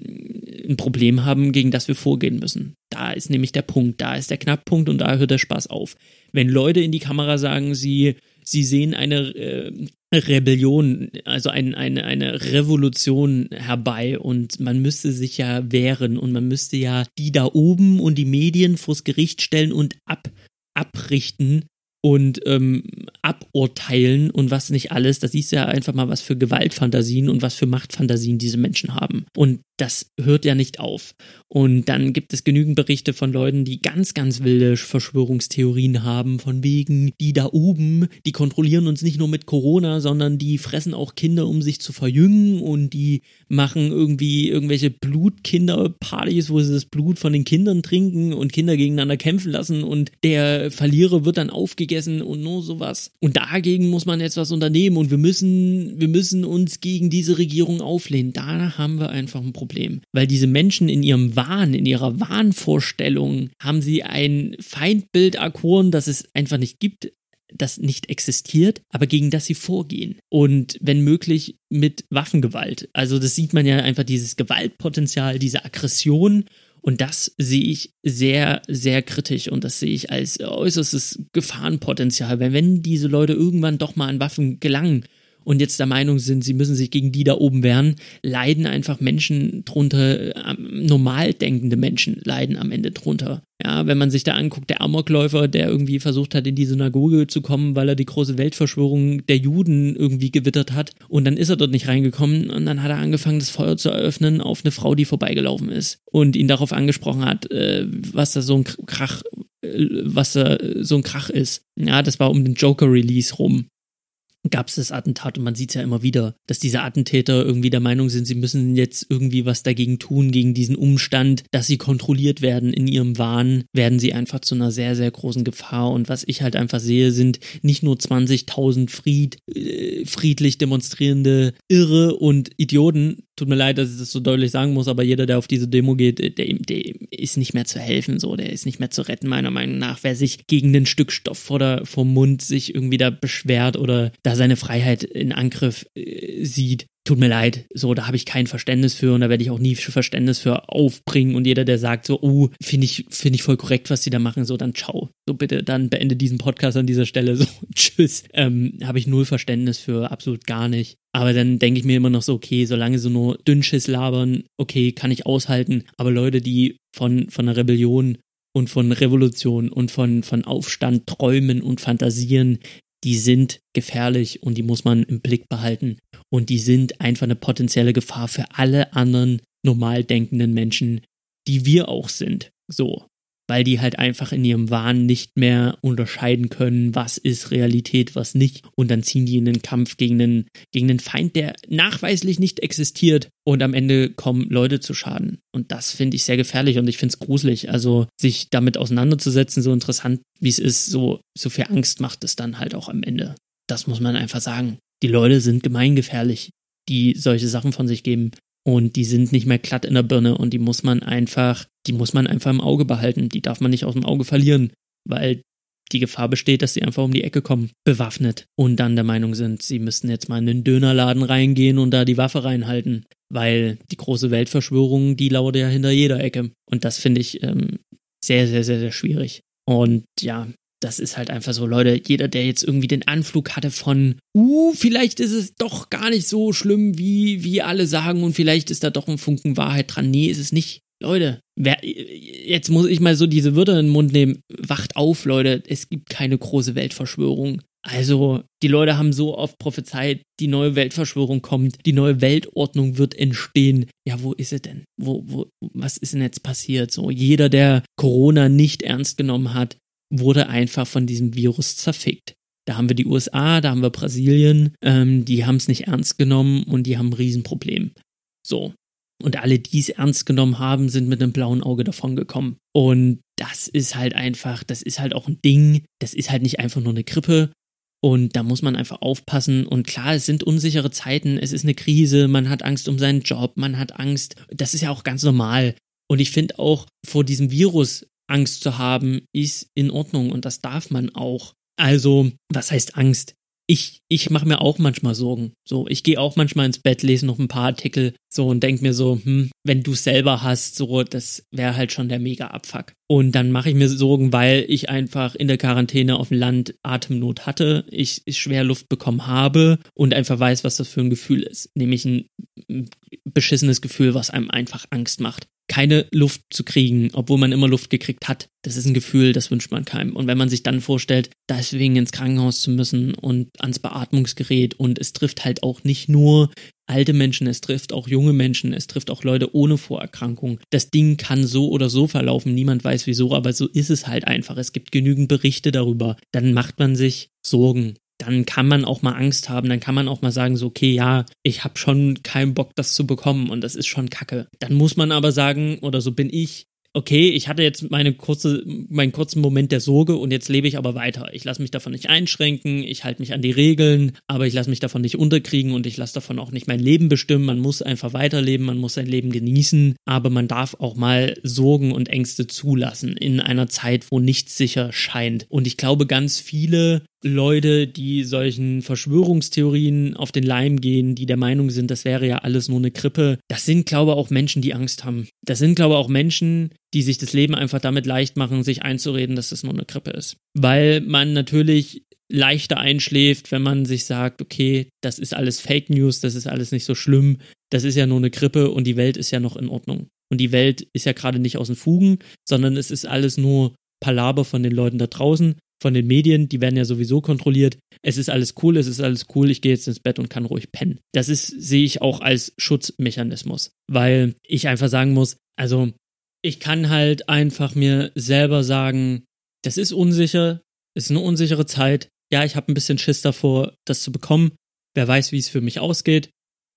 ein Problem haben, gegen das wir vorgehen müssen. Da ist nämlich der Punkt, da ist der Knackpunkt und da hört der Spaß auf. Wenn Leute in die Kamera sagen, sie, sie sehen eine äh, Rebellion, also ein, eine, eine Revolution herbei und man müsste sich ja wehren und man müsste ja die da oben und die Medien vors Gericht stellen und ab abrichten und ähm, aburteilen und was nicht alles. Da siehst du ja einfach mal, was für Gewaltfantasien und was für Machtfantasien diese Menschen haben. Und das hört ja nicht auf. Und dann gibt es genügend Berichte von Leuten, die ganz, ganz wilde Verschwörungstheorien haben, von wegen, die da oben, die kontrollieren uns nicht nur mit Corona, sondern die fressen auch Kinder, um sich zu verjüngen und die machen irgendwie irgendwelche Blutkinderpartys, wo sie das Blut von den Kindern trinken und Kinder gegeneinander kämpfen lassen und der Verlierer wird dann aufgegessen und nur sowas. Und dagegen muss man jetzt was unternehmen und wir müssen, wir müssen uns gegen diese Regierung auflehnen. Da haben wir einfach ein Problem. Problem, weil diese Menschen in ihrem Wahn, in ihrer Wahnvorstellung haben sie ein Feindbild erkoren, das es einfach nicht gibt, das nicht existiert, aber gegen das sie vorgehen. Und wenn möglich mit Waffengewalt. Also das sieht man ja einfach dieses Gewaltpotenzial, diese Aggression. Und das sehe ich sehr, sehr kritisch und das sehe ich als äußerstes Gefahrenpotenzial. Weil wenn diese Leute irgendwann doch mal an Waffen gelangen und jetzt der Meinung sind, sie müssen sich gegen die da oben wehren, leiden einfach Menschen drunter, normal denkende Menschen leiden am Ende drunter. Ja, wenn man sich da anguckt, der Amokläufer, der irgendwie versucht hat, in die Synagoge zu kommen, weil er die große Weltverschwörung der Juden irgendwie gewittert hat. Und dann ist er dort nicht reingekommen und dann hat er angefangen, das Feuer zu eröffnen auf eine Frau, die vorbeigelaufen ist und ihn darauf angesprochen hat, äh, was da so ein Krach, äh, was da so ein Krach ist. Ja, das war um den Joker-Release rum gab es das Attentat und man sieht es ja immer wieder, dass diese Attentäter irgendwie der Meinung sind, sie müssen jetzt irgendwie was dagegen tun, gegen diesen Umstand, dass sie kontrolliert werden in ihrem Wahn, werden sie einfach zu einer sehr, sehr großen Gefahr. Und was ich halt einfach sehe, sind nicht nur 20.000 Fried, äh, friedlich demonstrierende Irre und Idioten, tut mir leid, dass ich das so deutlich sagen muss, aber jeder, der auf diese Demo geht, der, der ist nicht mehr zu helfen, so, der ist nicht mehr zu retten, meiner Meinung nach. Wer sich gegen den Stück Stoff vor der, vom Mund sich irgendwie da beschwert oder da seine Freiheit in Angriff äh, sieht, tut mir leid, so, da habe ich kein Verständnis für und da werde ich auch nie Verständnis für aufbringen und jeder, der sagt so, oh, finde ich, finde ich voll korrekt, was die da machen, so, dann ciao. So, bitte, dann beende diesen Podcast an dieser Stelle, so, tschüss. Ähm, habe ich null Verständnis für, absolut gar nicht. Aber dann denke ich mir immer noch so, okay, solange so nur Dünnschiss labern, okay, kann ich aushalten. Aber Leute, die von, von einer Rebellion und von Revolution und von, von Aufstand träumen und fantasieren, die sind gefährlich und die muss man im Blick behalten. Und die sind einfach eine potenzielle Gefahr für alle anderen normal denkenden Menschen, die wir auch sind. So weil die halt einfach in ihrem Wahn nicht mehr unterscheiden können, was ist Realität, was nicht. Und dann ziehen die in den Kampf gegen einen, gegen einen Feind, der nachweislich nicht existiert. Und am Ende kommen Leute zu Schaden. Und das finde ich sehr gefährlich und ich finde es gruselig. Also sich damit auseinanderzusetzen, so interessant wie es ist, so, so viel Angst macht es dann halt auch am Ende. Das muss man einfach sagen. Die Leute sind gemeingefährlich, die solche Sachen von sich geben und die sind nicht mehr glatt in der Birne und die muss man einfach, die muss man einfach im Auge behalten. Die darf man nicht aus dem Auge verlieren, weil die Gefahr besteht, dass sie einfach um die Ecke kommen, bewaffnet und dann der Meinung sind, sie müssten jetzt mal in den Dönerladen reingehen und da die Waffe reinhalten, weil die große Weltverschwörung, die lauert ja hinter jeder Ecke. Und das finde ich ähm, sehr, sehr, sehr, sehr schwierig. Und ja, das ist halt einfach so, Leute, jeder, der jetzt irgendwie den Anflug hatte von, uh, vielleicht ist es doch gar nicht so schlimm, wie, wie alle sagen und vielleicht ist da doch ein Funken Wahrheit dran. Nee, ist es nicht. Leute, wer, jetzt muss ich mal so diese Würde in den Mund nehmen. Wacht auf, Leute, es gibt keine große Weltverschwörung. Also, die Leute haben so oft prophezeit, die neue Weltverschwörung kommt, die neue Weltordnung wird entstehen. Ja, wo ist sie denn? Wo, wo, was ist denn jetzt passiert? So, jeder, der Corona nicht ernst genommen hat, wurde einfach von diesem Virus zerfickt. Da haben wir die USA, da haben wir Brasilien, ähm, die haben es nicht ernst genommen und die haben ein Riesenproblem. So. Und alle, die es ernst genommen haben, sind mit einem blauen Auge davongekommen. Und das ist halt einfach, das ist halt auch ein Ding. Das ist halt nicht einfach nur eine Grippe. Und da muss man einfach aufpassen. Und klar, es sind unsichere Zeiten, es ist eine Krise, man hat Angst um seinen Job, man hat Angst. Das ist ja auch ganz normal. Und ich finde auch vor diesem Virus Angst zu haben, ist in Ordnung und das darf man auch. Also, was heißt Angst? Ich, ich mache mir auch manchmal Sorgen. So, ich gehe auch manchmal ins Bett, lese noch ein paar Artikel so und denke mir so, hm, wenn du selber hast, so, das wäre halt schon der mega Abfuck. Und dann mache ich mir Sorgen, weil ich einfach in der Quarantäne auf dem Land Atemnot hatte, ich, ich schwer Luft bekommen habe und einfach weiß, was das für ein Gefühl ist. Nämlich ein beschissenes Gefühl, was einem einfach Angst macht keine Luft zu kriegen, obwohl man immer Luft gekriegt hat. Das ist ein Gefühl, das wünscht man keinem. Und wenn man sich dann vorstellt, deswegen ins Krankenhaus zu müssen und ans Beatmungsgerät und es trifft halt auch nicht nur alte Menschen, es trifft auch junge Menschen, es trifft auch Leute ohne Vorerkrankung. Das Ding kann so oder so verlaufen, niemand weiß wieso, aber so ist es halt einfach. Es gibt genügend Berichte darüber. Dann macht man sich Sorgen dann kann man auch mal Angst haben, dann kann man auch mal sagen, so, okay, ja, ich habe schon keinen Bock, das zu bekommen und das ist schon kacke. Dann muss man aber sagen, oder so bin ich, okay, ich hatte jetzt meine kurze, meinen kurzen Moment der Sorge und jetzt lebe ich aber weiter. Ich lasse mich davon nicht einschränken, ich halte mich an die Regeln, aber ich lasse mich davon nicht unterkriegen und ich lasse davon auch nicht mein Leben bestimmen. Man muss einfach weiterleben, man muss sein Leben genießen, aber man darf auch mal Sorgen und Ängste zulassen in einer Zeit, wo nichts sicher scheint. Und ich glaube, ganz viele Leute, die solchen Verschwörungstheorien auf den Leim gehen, die der Meinung sind, das wäre ja alles nur eine Grippe, das sind, glaube ich, auch Menschen, die Angst haben. Das sind, glaube ich, auch Menschen, die sich das Leben einfach damit leicht machen, sich einzureden, dass das nur eine Grippe ist. Weil man natürlich leichter einschläft, wenn man sich sagt, okay, das ist alles Fake News, das ist alles nicht so schlimm, das ist ja nur eine Grippe und die Welt ist ja noch in Ordnung. Und die Welt ist ja gerade nicht aus den Fugen, sondern es ist alles nur Palaber von den Leuten da draußen, von den Medien, die werden ja sowieso kontrolliert. Es ist alles cool, es ist alles cool, ich gehe jetzt ins Bett und kann ruhig pennen. Das ist, sehe ich auch als Schutzmechanismus, weil ich einfach sagen muss, also ich kann halt einfach mir selber sagen, das ist unsicher, ist eine unsichere Zeit. Ja, ich habe ein bisschen Schiss davor, das zu bekommen. Wer weiß, wie es für mich ausgeht.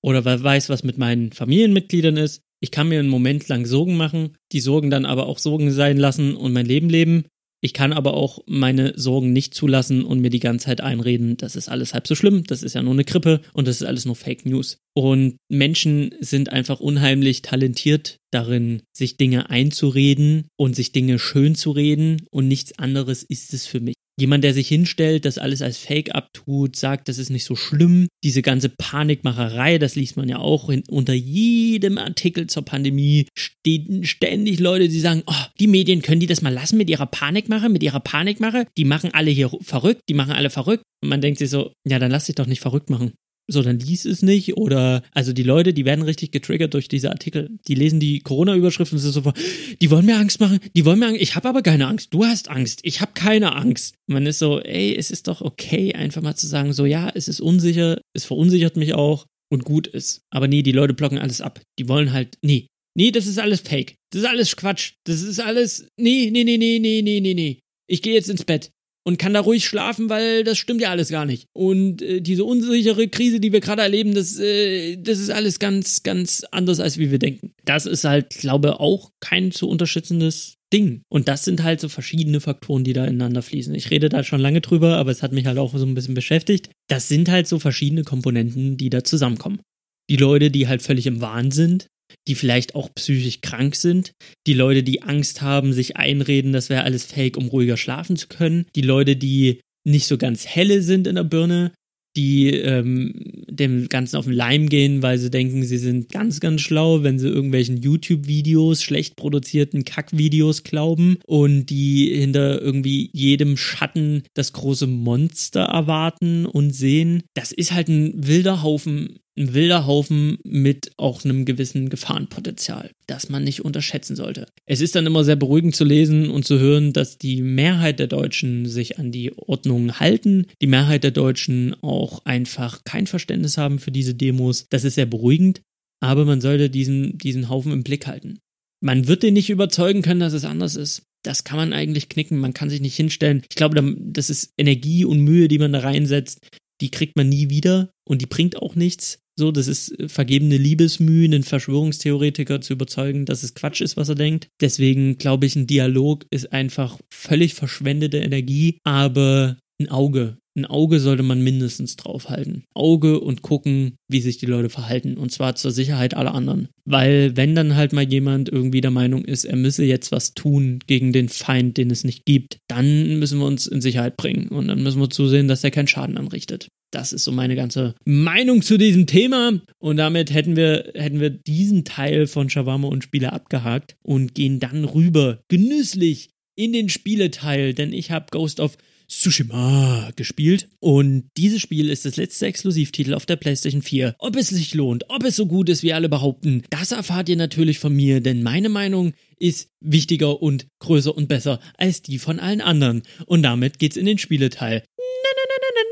Oder wer weiß, was mit meinen Familienmitgliedern ist. Ich kann mir einen Moment lang Sorgen machen, die Sorgen dann aber auch Sorgen sein lassen und mein Leben leben. Ich kann aber auch meine Sorgen nicht zulassen und mir die ganze Zeit einreden, das ist alles halb so schlimm, das ist ja nur eine Grippe und das ist alles nur Fake News. Und Menschen sind einfach unheimlich talentiert darin, sich Dinge einzureden und sich Dinge schön zu reden und nichts anderes ist es für mich. Jemand, der sich hinstellt, das alles als Fake abtut, sagt, das ist nicht so schlimm. Diese ganze Panikmacherei, das liest man ja auch in, unter jedem Artikel zur Pandemie, stehen ständig Leute, die sagen, oh, die Medien können die das mal lassen mit ihrer Panikmache, mit ihrer Panikmache. Die machen alle hier verrückt, die machen alle verrückt. Und man denkt sich so, ja, dann lass dich doch nicht verrückt machen so, dann lies es nicht oder, also die Leute, die werden richtig getriggert durch diese Artikel. Die lesen die Corona-Überschriften und sind so, die wollen mir Angst machen, die wollen mir Angst, ich habe aber keine Angst, du hast Angst, ich habe keine Angst. Man ist so, ey, es ist doch okay, einfach mal zu sagen, so, ja, es ist unsicher, es verunsichert mich auch und gut ist. Aber nee, die Leute blocken alles ab. Die wollen halt, nee, nee, das ist alles Fake, das ist alles Quatsch, das ist alles, nee, nee, nee, nee, nee, nee, nee, nee. Ich gehe jetzt ins Bett und kann da ruhig schlafen, weil das stimmt ja alles gar nicht. Und äh, diese unsichere Krise, die wir gerade erleben, das, äh, das ist alles ganz, ganz anders, als wie wir denken. Das ist halt, glaube auch kein zu unterstützendes Ding. Und das sind halt so verschiedene Faktoren, die da ineinander fließen. Ich rede da schon lange drüber, aber es hat mich halt auch so ein bisschen beschäftigt. Das sind halt so verschiedene Komponenten, die da zusammenkommen. Die Leute, die halt völlig im Wahn sind, die vielleicht auch psychisch krank sind, die Leute, die Angst haben, sich einreden, das wäre alles fake, um ruhiger schlafen zu können, die Leute, die nicht so ganz helle sind in der Birne, die ähm, dem Ganzen auf den Leim gehen, weil sie denken, sie sind ganz, ganz schlau, wenn sie irgendwelchen YouTube-Videos, schlecht produzierten Kack-Videos glauben und die hinter irgendwie jedem Schatten das große Monster erwarten und sehen. Das ist halt ein wilder Haufen ein wilder Haufen mit auch einem gewissen Gefahrenpotenzial, das man nicht unterschätzen sollte. Es ist dann immer sehr beruhigend zu lesen und zu hören, dass die Mehrheit der Deutschen sich an die Ordnung halten, die Mehrheit der Deutschen auch einfach kein Verständnis haben für diese Demos. Das ist sehr beruhigend, aber man sollte diesen, diesen Haufen im Blick halten. Man wird den nicht überzeugen können, dass es anders ist. Das kann man eigentlich knicken. Man kann sich nicht hinstellen. Ich glaube, das ist Energie und Mühe, die man da reinsetzt. Die kriegt man nie wieder und die bringt auch nichts. So, das ist äh, vergebene Liebesmühe, einen Verschwörungstheoretiker zu überzeugen, dass es Quatsch ist, was er denkt. Deswegen glaube ich, ein Dialog ist einfach völlig verschwendete Energie, aber ein Auge. Ein Auge sollte man mindestens draufhalten. Auge und gucken, wie sich die Leute verhalten. Und zwar zur Sicherheit aller anderen. Weil, wenn dann halt mal jemand irgendwie der Meinung ist, er müsse jetzt was tun gegen den Feind, den es nicht gibt, dann müssen wir uns in Sicherheit bringen. Und dann müssen wir zusehen, dass er keinen Schaden anrichtet. Das ist so meine ganze Meinung zu diesem Thema. Und damit hätten wir, hätten wir diesen Teil von Shawarma und Spiele abgehakt und gehen dann rüber genüsslich in den Spieleteil, denn ich habe Ghost of Tsushima gespielt. Und dieses Spiel ist das letzte Exklusivtitel auf der PlayStation 4. Ob es sich lohnt, ob es so gut ist, wie alle behaupten, das erfahrt ihr natürlich von mir, denn meine Meinung ist wichtiger und größer und besser als die von allen anderen. Und damit geht's in den Spieleteil. Na, na, na, na,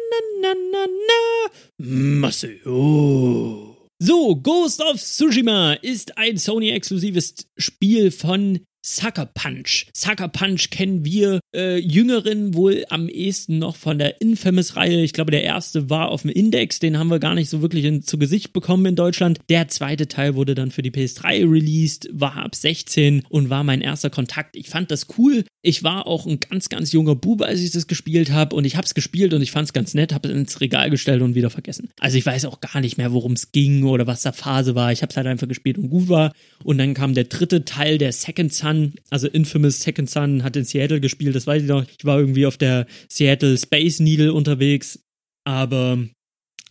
na, na, na, Maseo. So, Ghost of Tsushima ist ein Sony-exklusives Spiel von Sucker Punch. Sucker Punch kennen wir äh, Jüngeren wohl am ehesten noch von der Infamous-Reihe. Ich glaube, der erste war auf dem Index, den haben wir gar nicht so wirklich in, zu Gesicht bekommen in Deutschland. Der zweite Teil wurde dann für die PS3 released, war ab 16 und war mein erster Kontakt. Ich fand das cool. Ich war auch ein ganz, ganz junger Bube, als ich das gespielt habe und ich habe es gespielt und ich fand es ganz nett, habe es ins Regal gestellt und wieder vergessen. Also ich weiß auch gar nicht mehr, worum es ging oder was da Phase war. Ich habe es halt einfach gespielt und gut war. Und dann kam der dritte Teil, der Second Son, also Infamous Second Son, hat in Seattle gespielt, das weiß ich noch. Ich war irgendwie auf der Seattle Space Needle unterwegs, aber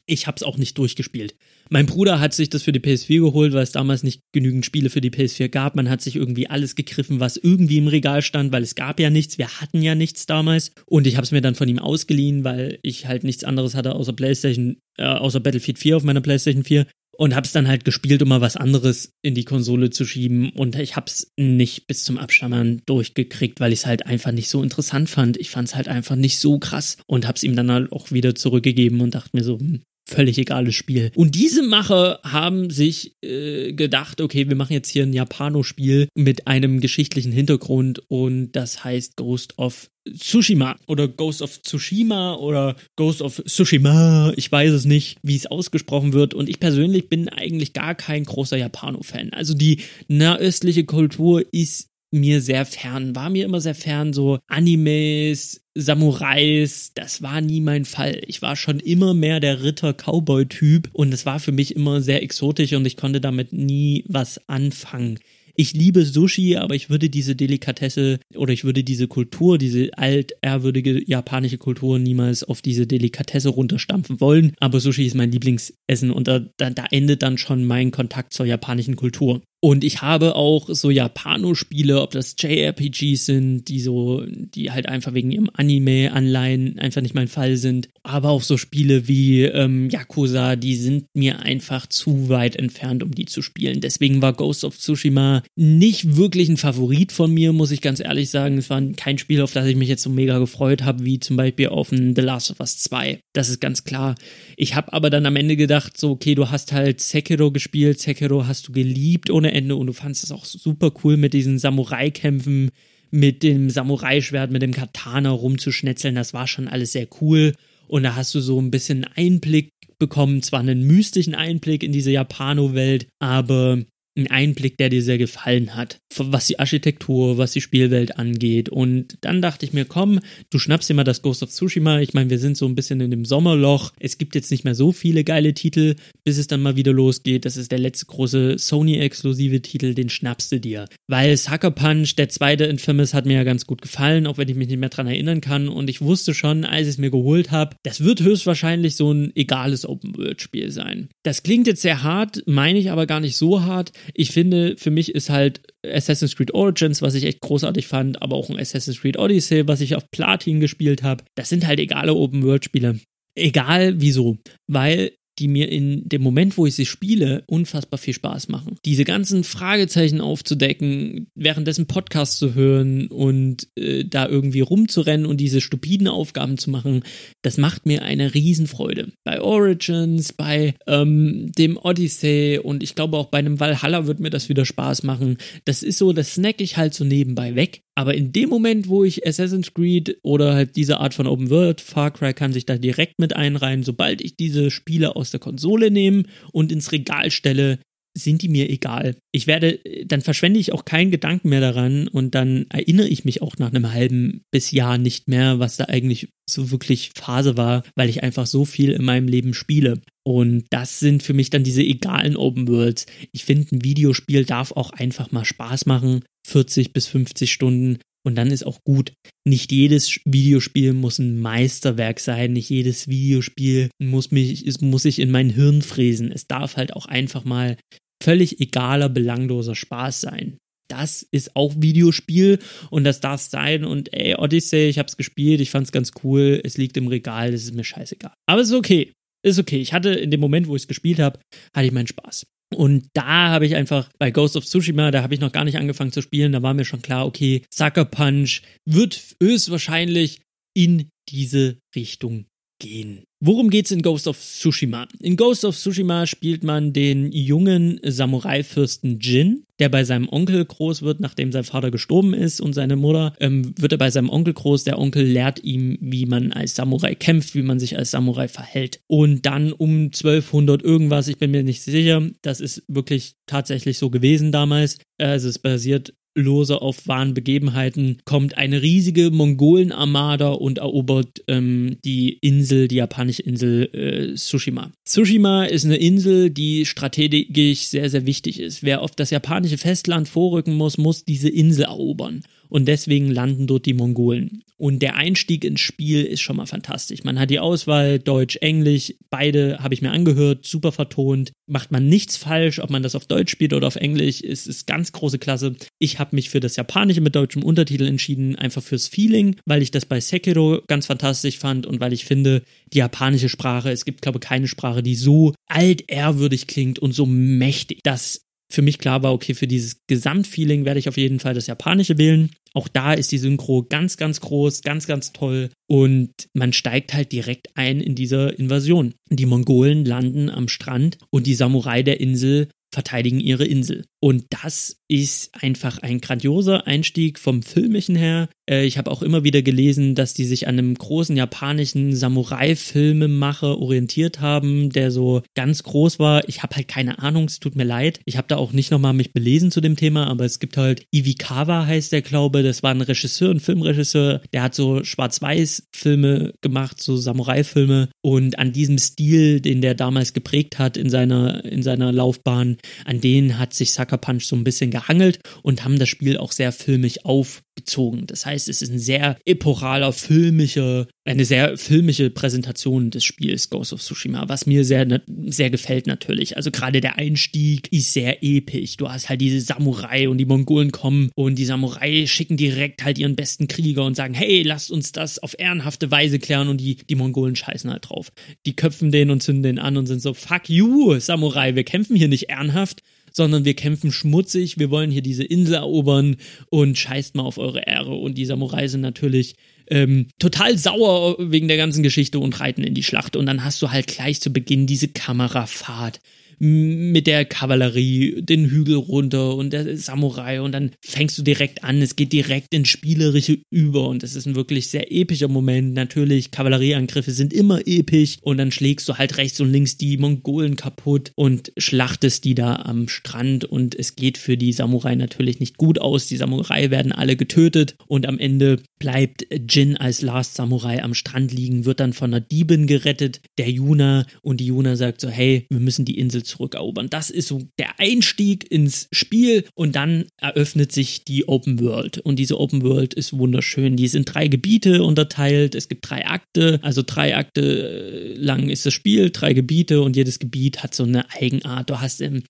ich habe es auch nicht durchgespielt. Mein Bruder hat sich das für die PS4 geholt, weil es damals nicht genügend Spiele für die PS4 gab. Man hat sich irgendwie alles gegriffen, was irgendwie im Regal stand, weil es gab ja nichts. Wir hatten ja nichts damals. Und ich habe es mir dann von ihm ausgeliehen, weil ich halt nichts anderes hatte außer PlayStation, äh, außer Battlefield 4 auf meiner PlayStation 4 und hab's dann halt gespielt, um mal was anderes in die Konsole zu schieben und ich hab's nicht bis zum Abstammern durchgekriegt, weil ich es halt einfach nicht so interessant fand. Ich fand's halt einfach nicht so krass und hab's ihm dann halt auch wieder zurückgegeben und dachte mir so, hm, völlig egales Spiel. Und diese Macher haben sich äh, gedacht, okay, wir machen jetzt hier ein Japano-Spiel mit einem geschichtlichen Hintergrund und das heißt Ghost of Tsushima oder Ghost of Tsushima oder Ghost of Tsushima, ich weiß es nicht, wie es ausgesprochen wird und ich persönlich bin eigentlich gar kein großer Japano-Fan. Also die nahöstliche Kultur ist mir sehr fern, war mir immer sehr fern, so Animes, Samurais, das war nie mein Fall. Ich war schon immer mehr der Ritter-Cowboy-Typ und es war für mich immer sehr exotisch und ich konnte damit nie was anfangen. Ich liebe Sushi, aber ich würde diese Delikatesse oder ich würde diese Kultur, diese altehrwürdige japanische Kultur niemals auf diese Delikatesse runterstampfen wollen. Aber Sushi ist mein Lieblingsessen und da, da, da endet dann schon mein Kontakt zur japanischen Kultur. Und ich habe auch so Japano-Spiele, ob das JRPGs sind, die so, die halt einfach wegen ihrem Anime-Anleihen einfach nicht mein Fall sind. Aber auch so Spiele wie ähm, Yakuza, die sind mir einfach zu weit entfernt, um die zu spielen. Deswegen war Ghost of Tsushima nicht wirklich ein Favorit von mir, muss ich ganz ehrlich sagen. Es war kein Spiel, auf das ich mich jetzt so mega gefreut habe, wie zum Beispiel auf ein The Last of Us 2. Das ist ganz klar. Ich habe aber dann am Ende gedacht, so, okay, du hast halt Sekiro gespielt, Sekiro hast du geliebt ohne Ende und du fandest es auch super cool mit diesen Samurai-Kämpfen, mit dem Samurai-Schwert, mit dem Katana rumzuschnetzeln. Das war schon alles sehr cool. Und da hast du so ein bisschen Einblick bekommen, zwar einen mystischen Einblick in diese Japano-Welt, aber ein Einblick, der dir sehr gefallen hat, was die Architektur, was die Spielwelt angeht. Und dann dachte ich mir, komm, du schnappst dir mal das Ghost of Tsushima. Ich meine, wir sind so ein bisschen in dem Sommerloch. Es gibt jetzt nicht mehr so viele geile Titel, bis es dann mal wieder losgeht. Das ist der letzte große Sony-exklusive Titel, den schnappst du dir. Weil Sucker Punch, der zweite Infamous, hat mir ja ganz gut gefallen, auch wenn ich mich nicht mehr dran erinnern kann. Und ich wusste schon, als ich es mir geholt habe, das wird höchstwahrscheinlich so ein egales Open-World-Spiel sein. Das klingt jetzt sehr hart, meine ich aber gar nicht so hart. Ich finde, für mich ist halt Assassin's Creed Origins, was ich echt großartig fand, aber auch ein Assassin's Creed Odyssey, was ich auf Platin gespielt habe. Das sind halt egale Open-World-Spiele. Egal wieso, weil die mir in dem Moment, wo ich sie spiele, unfassbar viel Spaß machen. Diese ganzen Fragezeichen aufzudecken, währenddessen Podcasts zu hören und äh, da irgendwie rumzurennen und diese stupiden Aufgaben zu machen, das macht mir eine Riesenfreude. Bei Origins, bei ähm, dem Odyssey und ich glaube auch bei einem Valhalla wird mir das wieder Spaß machen. Das ist so, das snack ich halt so nebenbei weg. Aber in dem Moment, wo ich Assassin's Creed oder halt diese Art von Open World, Far Cry kann sich da direkt mit einreihen, sobald ich diese Spiele aus der Konsole nehme und ins Regal stelle, sind die mir egal. Ich werde, dann verschwende ich auch keinen Gedanken mehr daran und dann erinnere ich mich auch nach einem halben bis Jahr nicht mehr, was da eigentlich so wirklich Phase war, weil ich einfach so viel in meinem Leben spiele. Und das sind für mich dann diese egalen Open Worlds. Ich finde, ein Videospiel darf auch einfach mal Spaß machen. 40 bis 50 Stunden. Und dann ist auch gut. Nicht jedes Videospiel muss ein Meisterwerk sein. Nicht jedes Videospiel muss mich, muss ich in mein Hirn fräsen. Es darf halt auch einfach mal völlig egaler, belangloser Spaß sein. Das ist auch Videospiel und das darf sein. Und ey, Odyssey, ich hab's gespielt, ich fand's ganz cool. Es liegt im Regal, das ist mir scheißegal. Aber es ist okay. Ist okay. Ich hatte in dem Moment, wo ich es gespielt habe, hatte ich meinen Spaß. Und da habe ich einfach bei Ghost of Tsushima, da habe ich noch gar nicht angefangen zu spielen, da war mir schon klar, okay, Sucker Punch wird höchstwahrscheinlich in diese Richtung gehen. Worum geht's in Ghost of Tsushima? In Ghost of Tsushima spielt man den jungen Samurai-Fürsten Jin, der bei seinem Onkel groß wird, nachdem sein Vater gestorben ist und seine Mutter, ähm, wird er bei seinem Onkel groß. Der Onkel lehrt ihm, wie man als Samurai kämpft, wie man sich als Samurai verhält. Und dann um 1200 irgendwas, ich bin mir nicht sicher, das ist wirklich tatsächlich so gewesen damals. Also es basiert lose auf wahren Begebenheiten, kommt eine riesige Mongolen-Armada und erobert ähm, die Insel, die japanische Insel äh, Tsushima. Tsushima ist eine Insel, die strategisch sehr, sehr wichtig ist. Wer auf das japanische Festland vorrücken muss, muss diese Insel erobern und deswegen landen dort die Mongolen. Und der Einstieg ins Spiel ist schon mal fantastisch. Man hat die Auswahl Deutsch, Englisch, beide habe ich mir angehört, super vertont. Macht man nichts falsch, ob man das auf Deutsch spielt oder auf Englisch, ist, ist ganz große Klasse. Ich habe mich für das Japanische mit deutschem Untertitel entschieden, einfach fürs Feeling, weil ich das bei Sekiro ganz fantastisch fand und weil ich finde, die japanische Sprache, es gibt glaube ich keine Sprache, die so altehrwürdig klingt und so mächtig. Das für mich klar war, okay, für dieses Gesamtfeeling werde ich auf jeden Fall das Japanische wählen. Auch da ist die Synchro ganz, ganz groß, ganz, ganz toll. Und man steigt halt direkt ein in dieser Invasion. Die Mongolen landen am Strand und die Samurai der Insel verteidigen ihre Insel. Und das ist einfach ein grandioser Einstieg vom Filmischen her. Äh, ich habe auch immer wieder gelesen, dass die sich an einem großen japanischen Samurai-Filmemacher orientiert haben, der so ganz groß war. Ich habe halt keine Ahnung, es tut mir leid. Ich habe da auch nicht nochmal mich belesen zu dem Thema, aber es gibt halt Iwikawa heißt der, glaube Das war ein Regisseur, ein Filmregisseur, der hat so Schwarz-Weiß-Filme gemacht, so Samurai-Filme. Und an diesem Stil, den der damals geprägt hat in seiner, in seiner Laufbahn, an den hat sich Saka Sucker Punch so ein bisschen gehangelt und haben das Spiel auch sehr filmisch aufgezogen. Das heißt, es ist ein sehr epochaler, filmischer, eine sehr filmische Präsentation des Spiels Ghost of Tsushima, was mir sehr, sehr gefällt natürlich. Also gerade der Einstieg ist sehr episch. Du hast halt diese Samurai und die Mongolen kommen und die Samurai schicken direkt halt ihren besten Krieger und sagen, hey, lasst uns das auf ehrenhafte Weise klären und die, die Mongolen scheißen halt drauf. Die köpfen den und zünden den an und sind so, fuck you, Samurai, wir kämpfen hier nicht ehrenhaft, sondern wir kämpfen schmutzig, wir wollen hier diese Insel erobern und scheißt mal auf eure Ehre. Und die Samurai sind natürlich ähm, total sauer wegen der ganzen Geschichte und reiten in die Schlacht. Und dann hast du halt gleich zu Beginn diese Kamerafahrt mit der Kavallerie den Hügel runter und der Samurai und dann fängst du direkt an, es geht direkt ins Spielerische über und es ist ein wirklich sehr epischer Moment. Natürlich, Kavallerieangriffe sind immer episch und dann schlägst du halt rechts und links die Mongolen kaputt und schlachtest die da am Strand und es geht für die Samurai natürlich nicht gut aus. Die Samurai werden alle getötet und am Ende bleibt Jin als Last Samurai am Strand liegen, wird dann von einer Diebin gerettet, der Yuna und die Yuna sagt so, hey, wir müssen die Insel zurückerobern. Das ist so der Einstieg ins Spiel und dann eröffnet sich die Open World. Und diese Open World ist wunderschön. Die sind drei Gebiete unterteilt. Es gibt drei Akte, also drei Akte lang ist das Spiel, drei Gebiete und jedes Gebiet hat so eine Eigenart. Du hast im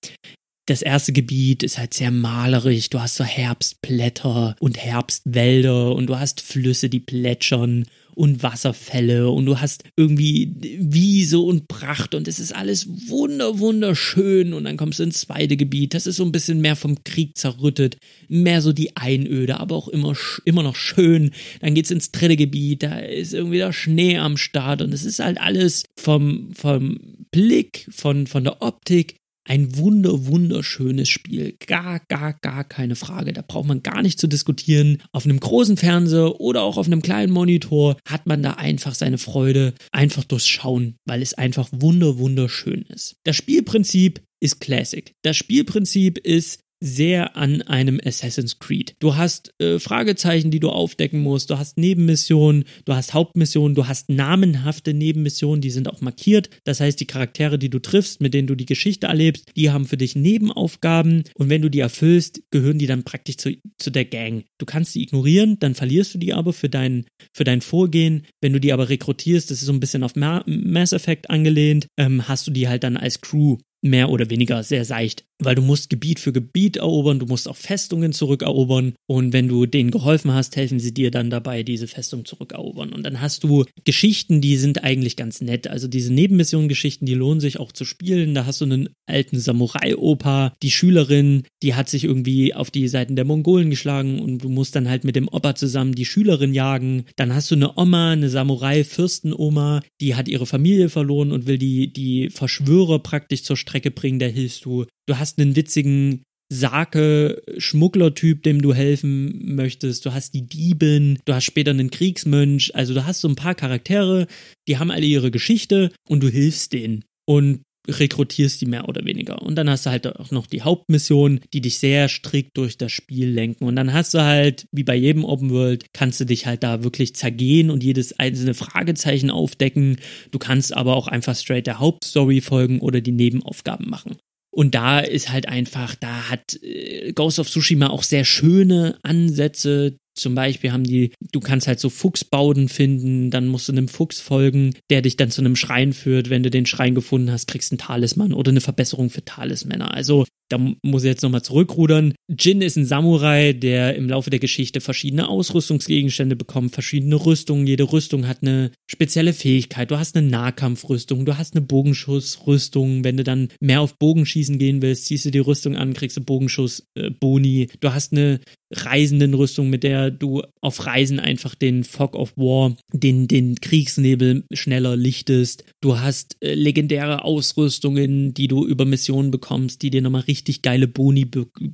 das erste Gebiet ist halt sehr malerisch. Du hast so Herbstblätter und Herbstwälder und du hast Flüsse, die plätschern und Wasserfälle und du hast irgendwie Wiese und Pracht und es ist alles wunder, wunderschön und dann kommst du ins zweite Gebiet, das ist so ein bisschen mehr vom Krieg zerrüttet, mehr so die Einöde, aber auch immer, immer noch schön. Dann geht's ins dritte Gebiet, da ist irgendwie der Schnee am Start und es ist halt alles vom, vom Blick, von, von der Optik ein wunder, wunderschönes Spiel. Gar, gar, gar keine Frage. Da braucht man gar nicht zu diskutieren. Auf einem großen Fernseher oder auch auf einem kleinen Monitor hat man da einfach seine Freude einfach durchs Schauen, weil es einfach wunder, wunderschön ist. Das Spielprinzip ist Classic. Das Spielprinzip ist sehr an einem Assassin's Creed. Du hast äh, Fragezeichen, die du aufdecken musst, du hast Nebenmissionen, du hast Hauptmissionen, du hast namenhafte Nebenmissionen, die sind auch markiert. Das heißt, die Charaktere, die du triffst, mit denen du die Geschichte erlebst, die haben für dich Nebenaufgaben und wenn du die erfüllst, gehören die dann praktisch zu, zu der Gang. Du kannst die ignorieren, dann verlierst du die aber für dein, für dein Vorgehen. Wenn du die aber rekrutierst, das ist so ein bisschen auf Mass Effect angelehnt, ähm, hast du die halt dann als Crew mehr oder weniger sehr seicht, weil du musst Gebiet für Gebiet erobern, du musst auch Festungen zurückerobern und wenn du denen geholfen hast, helfen sie dir dann dabei, diese Festung zurückerobern. Und dann hast du Geschichten, die sind eigentlich ganz nett. Also diese Nebenmission-Geschichten, die lohnen sich auch zu spielen. Da hast du einen alten Samurai-Opa, die Schülerin, die hat sich irgendwie auf die Seiten der Mongolen geschlagen und du musst dann halt mit dem Opa zusammen die Schülerin jagen. Dann hast du eine Oma, eine Samurai-Fürstenoma, die hat ihre Familie verloren und will die, die Verschwörer praktisch zur Straße Strecke bringen, da hilfst du. Du hast einen witzigen Sake-Schmugglertyp, dem du helfen möchtest. Du hast die Diebin, du hast später einen Kriegsmönch. Also du hast so ein paar Charaktere, die haben alle ihre Geschichte und du hilfst denen. Und rekrutierst die mehr oder weniger. Und dann hast du halt auch noch die Hauptmission, die dich sehr strikt durch das Spiel lenken. Und dann hast du halt, wie bei jedem Open World, kannst du dich halt da wirklich zergehen und jedes einzelne Fragezeichen aufdecken. Du kannst aber auch einfach straight der Hauptstory folgen oder die Nebenaufgaben machen. Und da ist halt einfach, da hat äh, Ghost of Tsushima auch sehr schöne Ansätze. Zum Beispiel haben die, du kannst halt so Fuchsbauden finden, dann musst du einem Fuchs folgen, der dich dann zu einem Schrein führt. Wenn du den Schrein gefunden hast, kriegst du einen Talisman oder eine Verbesserung für Talismänner. Also da muss ich jetzt nochmal zurückrudern. Jin ist ein Samurai, der im Laufe der Geschichte verschiedene Ausrüstungsgegenstände bekommt, verschiedene Rüstungen. Jede Rüstung hat eine spezielle Fähigkeit. Du hast eine Nahkampfrüstung, du hast eine Bogenschussrüstung. Wenn du dann mehr auf Bogenschießen gehen willst, ziehst du die Rüstung an, kriegst du Bogenschuss äh. Du hast eine Reisendenrüstung, mit der du auf Reisen einfach den Fog of War, den, den Kriegsnebel schneller lichtest. Du hast äh, legendäre Ausrüstungen, die du über Missionen bekommst, die dir nochmal richtig geile Boni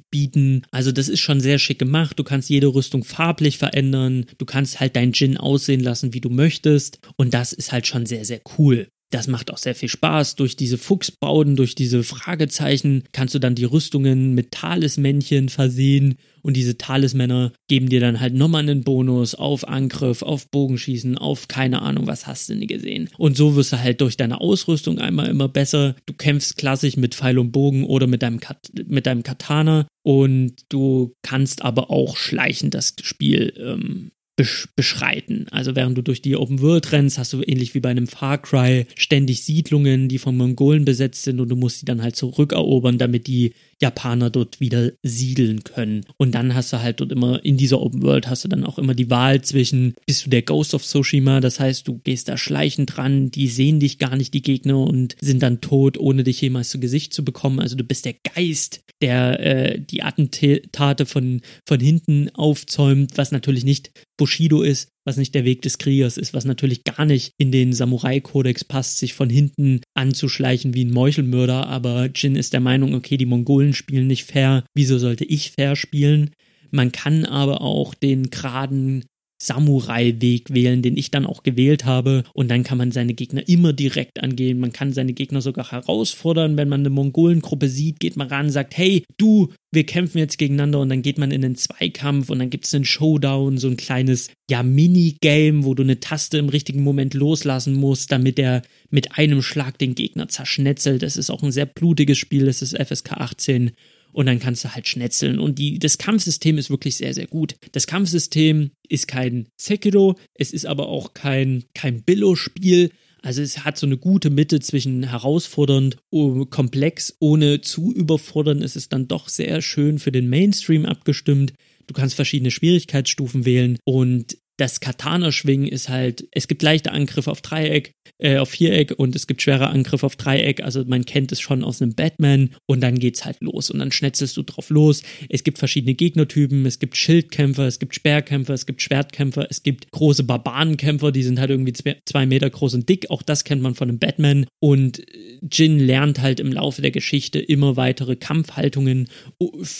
bieten. Also das ist schon sehr schick gemacht. Du kannst jede Rüstung farblich verändern. Du kannst halt dein Gin aussehen lassen, wie du möchtest. Und das ist halt schon sehr, sehr cool. Das macht auch sehr viel Spaß. Durch diese Fuchsbauden, durch diese Fragezeichen kannst du dann die Rüstungen mit Talismännchen versehen und diese Talismänner geben dir dann halt nochmal einen Bonus auf Angriff, auf Bogenschießen, auf keine Ahnung, was hast du nie gesehen. Und so wirst du halt durch deine Ausrüstung einmal immer besser. Du kämpfst klassisch mit Pfeil und Bogen oder mit deinem, Kat mit deinem Katana und du kannst aber auch schleichend das Spiel ähm, beschreiten. Also während du durch die Open World rennst, hast du ähnlich wie bei einem Far Cry ständig Siedlungen, die von Mongolen besetzt sind und du musst sie dann halt zurückerobern, damit die Japaner dort wieder siedeln können. Und dann hast du halt dort immer in dieser Open World hast du dann auch immer die Wahl zwischen bist du der Ghost of Tsushima, das heißt, du gehst da schleichend dran, die sehen dich gar nicht die Gegner und sind dann tot, ohne dich jemals zu Gesicht zu bekommen. Also du bist der Geist, der äh, die Attentate von von hinten aufzäumt, was natürlich nicht Bushido ist, was nicht der Weg des Kriegers ist, was natürlich gar nicht in den Samurai-Kodex passt, sich von hinten anzuschleichen wie ein Meuchelmörder, aber Jin ist der Meinung, okay, die Mongolen spielen nicht fair, wieso sollte ich fair spielen? Man kann aber auch den geraden Samurai-Weg wählen, den ich dann auch gewählt habe. Und dann kann man seine Gegner immer direkt angehen. Man kann seine Gegner sogar herausfordern. Wenn man eine Mongolengruppe sieht, geht man ran, sagt, hey, du, wir kämpfen jetzt gegeneinander und dann geht man in den Zweikampf und dann gibt es einen Showdown, so ein kleines, ja, Minigame, wo du eine Taste im richtigen Moment loslassen musst, damit er mit einem Schlag den Gegner zerschnetzelt. Das ist auch ein sehr blutiges Spiel, das ist FSK 18 und dann kannst du halt schnetzeln. Und die, das Kampfsystem ist wirklich sehr, sehr gut. Das Kampfsystem ist kein Sekiro, es ist aber auch kein, kein Billo-Spiel. Also es hat so eine gute Mitte zwischen herausfordernd, und komplex, ohne zu überfordern. Es ist dann doch sehr schön für den Mainstream abgestimmt. Du kannst verschiedene Schwierigkeitsstufen wählen und das Katana-Schwingen ist halt, es gibt leichte Angriffe auf Dreieck, äh, auf Viereck und es gibt schwere Angriffe auf Dreieck. Also man kennt es schon aus einem Batman und dann geht's halt los und dann schnetzelst du drauf los. Es gibt verschiedene Gegnertypen, es gibt Schildkämpfer, es gibt Speerkämpfer, es gibt Schwertkämpfer, es gibt große Barbarenkämpfer, die sind halt irgendwie zwei, Meter groß und dick. Auch das kennt man von einem Batman und Jin lernt halt im Laufe der Geschichte immer weitere Kampfhaltungen,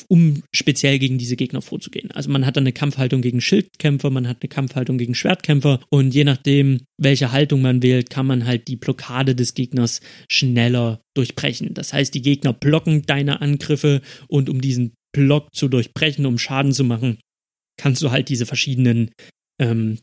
um speziell gegen diese Gegner vorzugehen. Also man hat dann eine Kampfhaltung gegen Schildkämpfer, man hat eine Kampfhaltung gegen Schwertkämpfer und je nachdem, welche Haltung man wählt, kann man halt die Blockade des Gegners schneller durchbrechen. Das heißt, die Gegner blocken deine Angriffe und um diesen Block zu durchbrechen, um Schaden zu machen, kannst du halt diese verschiedenen ähm,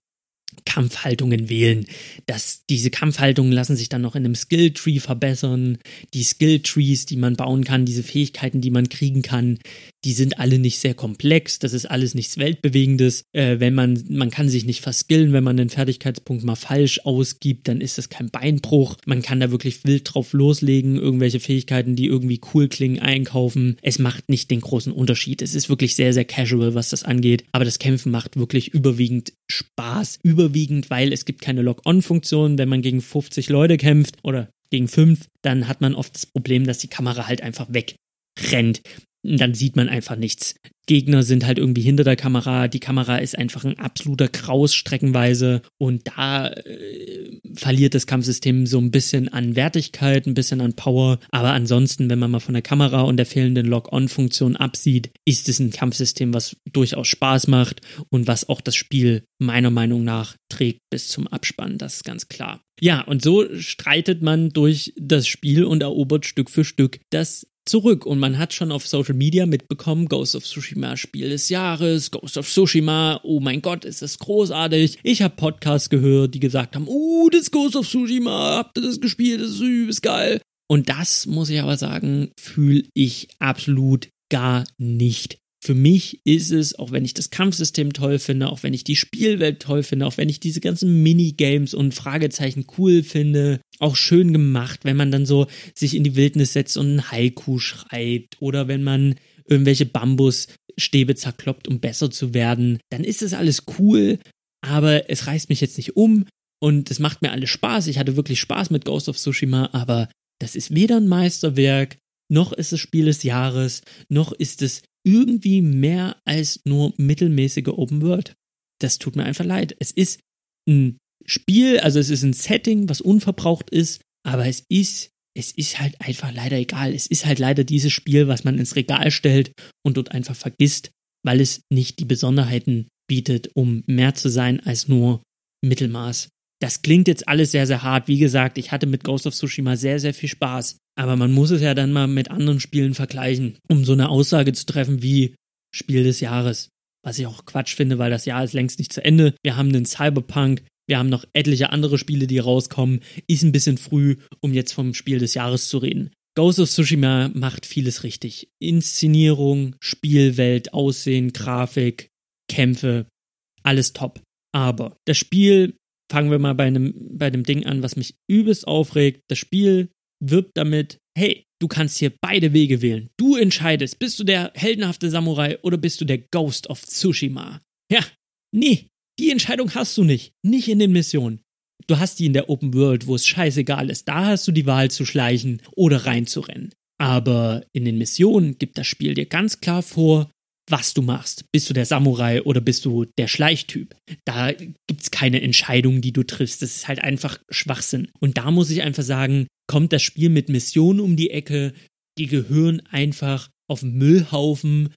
Kampfhaltungen wählen. Das, diese Kampfhaltungen lassen sich dann noch in einem Skilltree verbessern. Die Skilltrees, die man bauen kann, diese Fähigkeiten, die man kriegen kann, die sind alle nicht sehr komplex. Das ist alles nichts Weltbewegendes. Äh, wenn man, man kann sich nicht verskillen, wenn man den Fertigkeitspunkt mal falsch ausgibt, dann ist das kein Beinbruch. Man kann da wirklich wild drauf loslegen, irgendwelche Fähigkeiten, die irgendwie cool klingen, einkaufen. Es macht nicht den großen Unterschied. Es ist wirklich sehr, sehr casual, was das angeht. Aber das Kämpfen macht wirklich überwiegend Spaß. Überwiegend, weil es gibt keine Lock-on-Funktion. Wenn man gegen 50 Leute kämpft oder gegen 5, dann hat man oft das Problem, dass die Kamera halt einfach wegrennt dann sieht man einfach nichts. Gegner sind halt irgendwie hinter der Kamera. Die Kamera ist einfach ein absoluter Kraus streckenweise und da äh, verliert das Kampfsystem so ein bisschen an Wertigkeit, ein bisschen an Power. Aber ansonsten, wenn man mal von der Kamera und der fehlenden Lock-on-Funktion absieht, ist es ein Kampfsystem, was durchaus Spaß macht und was auch das Spiel meiner Meinung nach trägt bis zum Abspann. Das ist ganz klar. Ja, und so streitet man durch das Spiel und erobert Stück für Stück das zurück und man hat schon auf Social Media mitbekommen, Ghost of Tsushima Spiel des Jahres, Ghost of Tsushima, oh mein Gott, ist das großartig. Ich habe Podcasts gehört, die gesagt haben, oh, das Ghost of Tsushima, habt ihr das gespielt, das ist übelst geil. Und das muss ich aber sagen, fühle ich absolut gar nicht. Für mich ist es, auch wenn ich das Kampfsystem toll finde, auch wenn ich die Spielwelt toll finde, auch wenn ich diese ganzen Minigames und Fragezeichen cool finde, auch schön gemacht, wenn man dann so sich in die Wildnis setzt und ein Haiku schreibt oder wenn man irgendwelche Bambusstäbe zerkloppt, um besser zu werden, dann ist das alles cool, aber es reißt mich jetzt nicht um und es macht mir alles Spaß. Ich hatte wirklich Spaß mit Ghost of Tsushima, aber das ist weder ein Meisterwerk, noch ist es Spiel des Jahres, noch ist es irgendwie mehr als nur mittelmäßige Open World. Das tut mir einfach leid. Es ist ein Spiel, also es ist ein Setting, was unverbraucht ist, aber es ist, es ist halt einfach leider egal. Es ist halt leider dieses Spiel, was man ins Regal stellt und dort einfach vergisst, weil es nicht die Besonderheiten bietet, um mehr zu sein als nur Mittelmaß. Das klingt jetzt alles sehr, sehr hart. Wie gesagt, ich hatte mit Ghost of Tsushima sehr, sehr viel Spaß. Aber man muss es ja dann mal mit anderen Spielen vergleichen, um so eine Aussage zu treffen wie Spiel des Jahres. Was ich auch Quatsch finde, weil das Jahr ist längst nicht zu Ende. Wir haben einen Cyberpunk, wir haben noch etliche andere Spiele, die rauskommen. Ist ein bisschen früh, um jetzt vom Spiel des Jahres zu reden. Ghost of Tsushima macht vieles richtig. Inszenierung, Spielwelt, Aussehen, Grafik, Kämpfe, alles top. Aber das Spiel, fangen wir mal bei einem, bei einem Ding an, was mich übelst aufregt. Das Spiel wirbt damit, hey, du kannst hier beide Wege wählen. Du entscheidest, bist du der heldenhafte Samurai oder bist du der Ghost of Tsushima? Ja, nee, die Entscheidung hast du nicht. Nicht in den Missionen. Du hast die in der Open World, wo es scheißegal ist. Da hast du die Wahl zu schleichen oder reinzurennen. Aber in den Missionen gibt das Spiel dir ganz klar vor, was du machst. Bist du der Samurai oder bist du der Schleichtyp? Da gibt's keine Entscheidung, die du triffst. Das ist halt einfach Schwachsinn. Und da muss ich einfach sagen, kommt das Spiel mit Missionen um die Ecke, die gehören einfach auf den Müllhaufen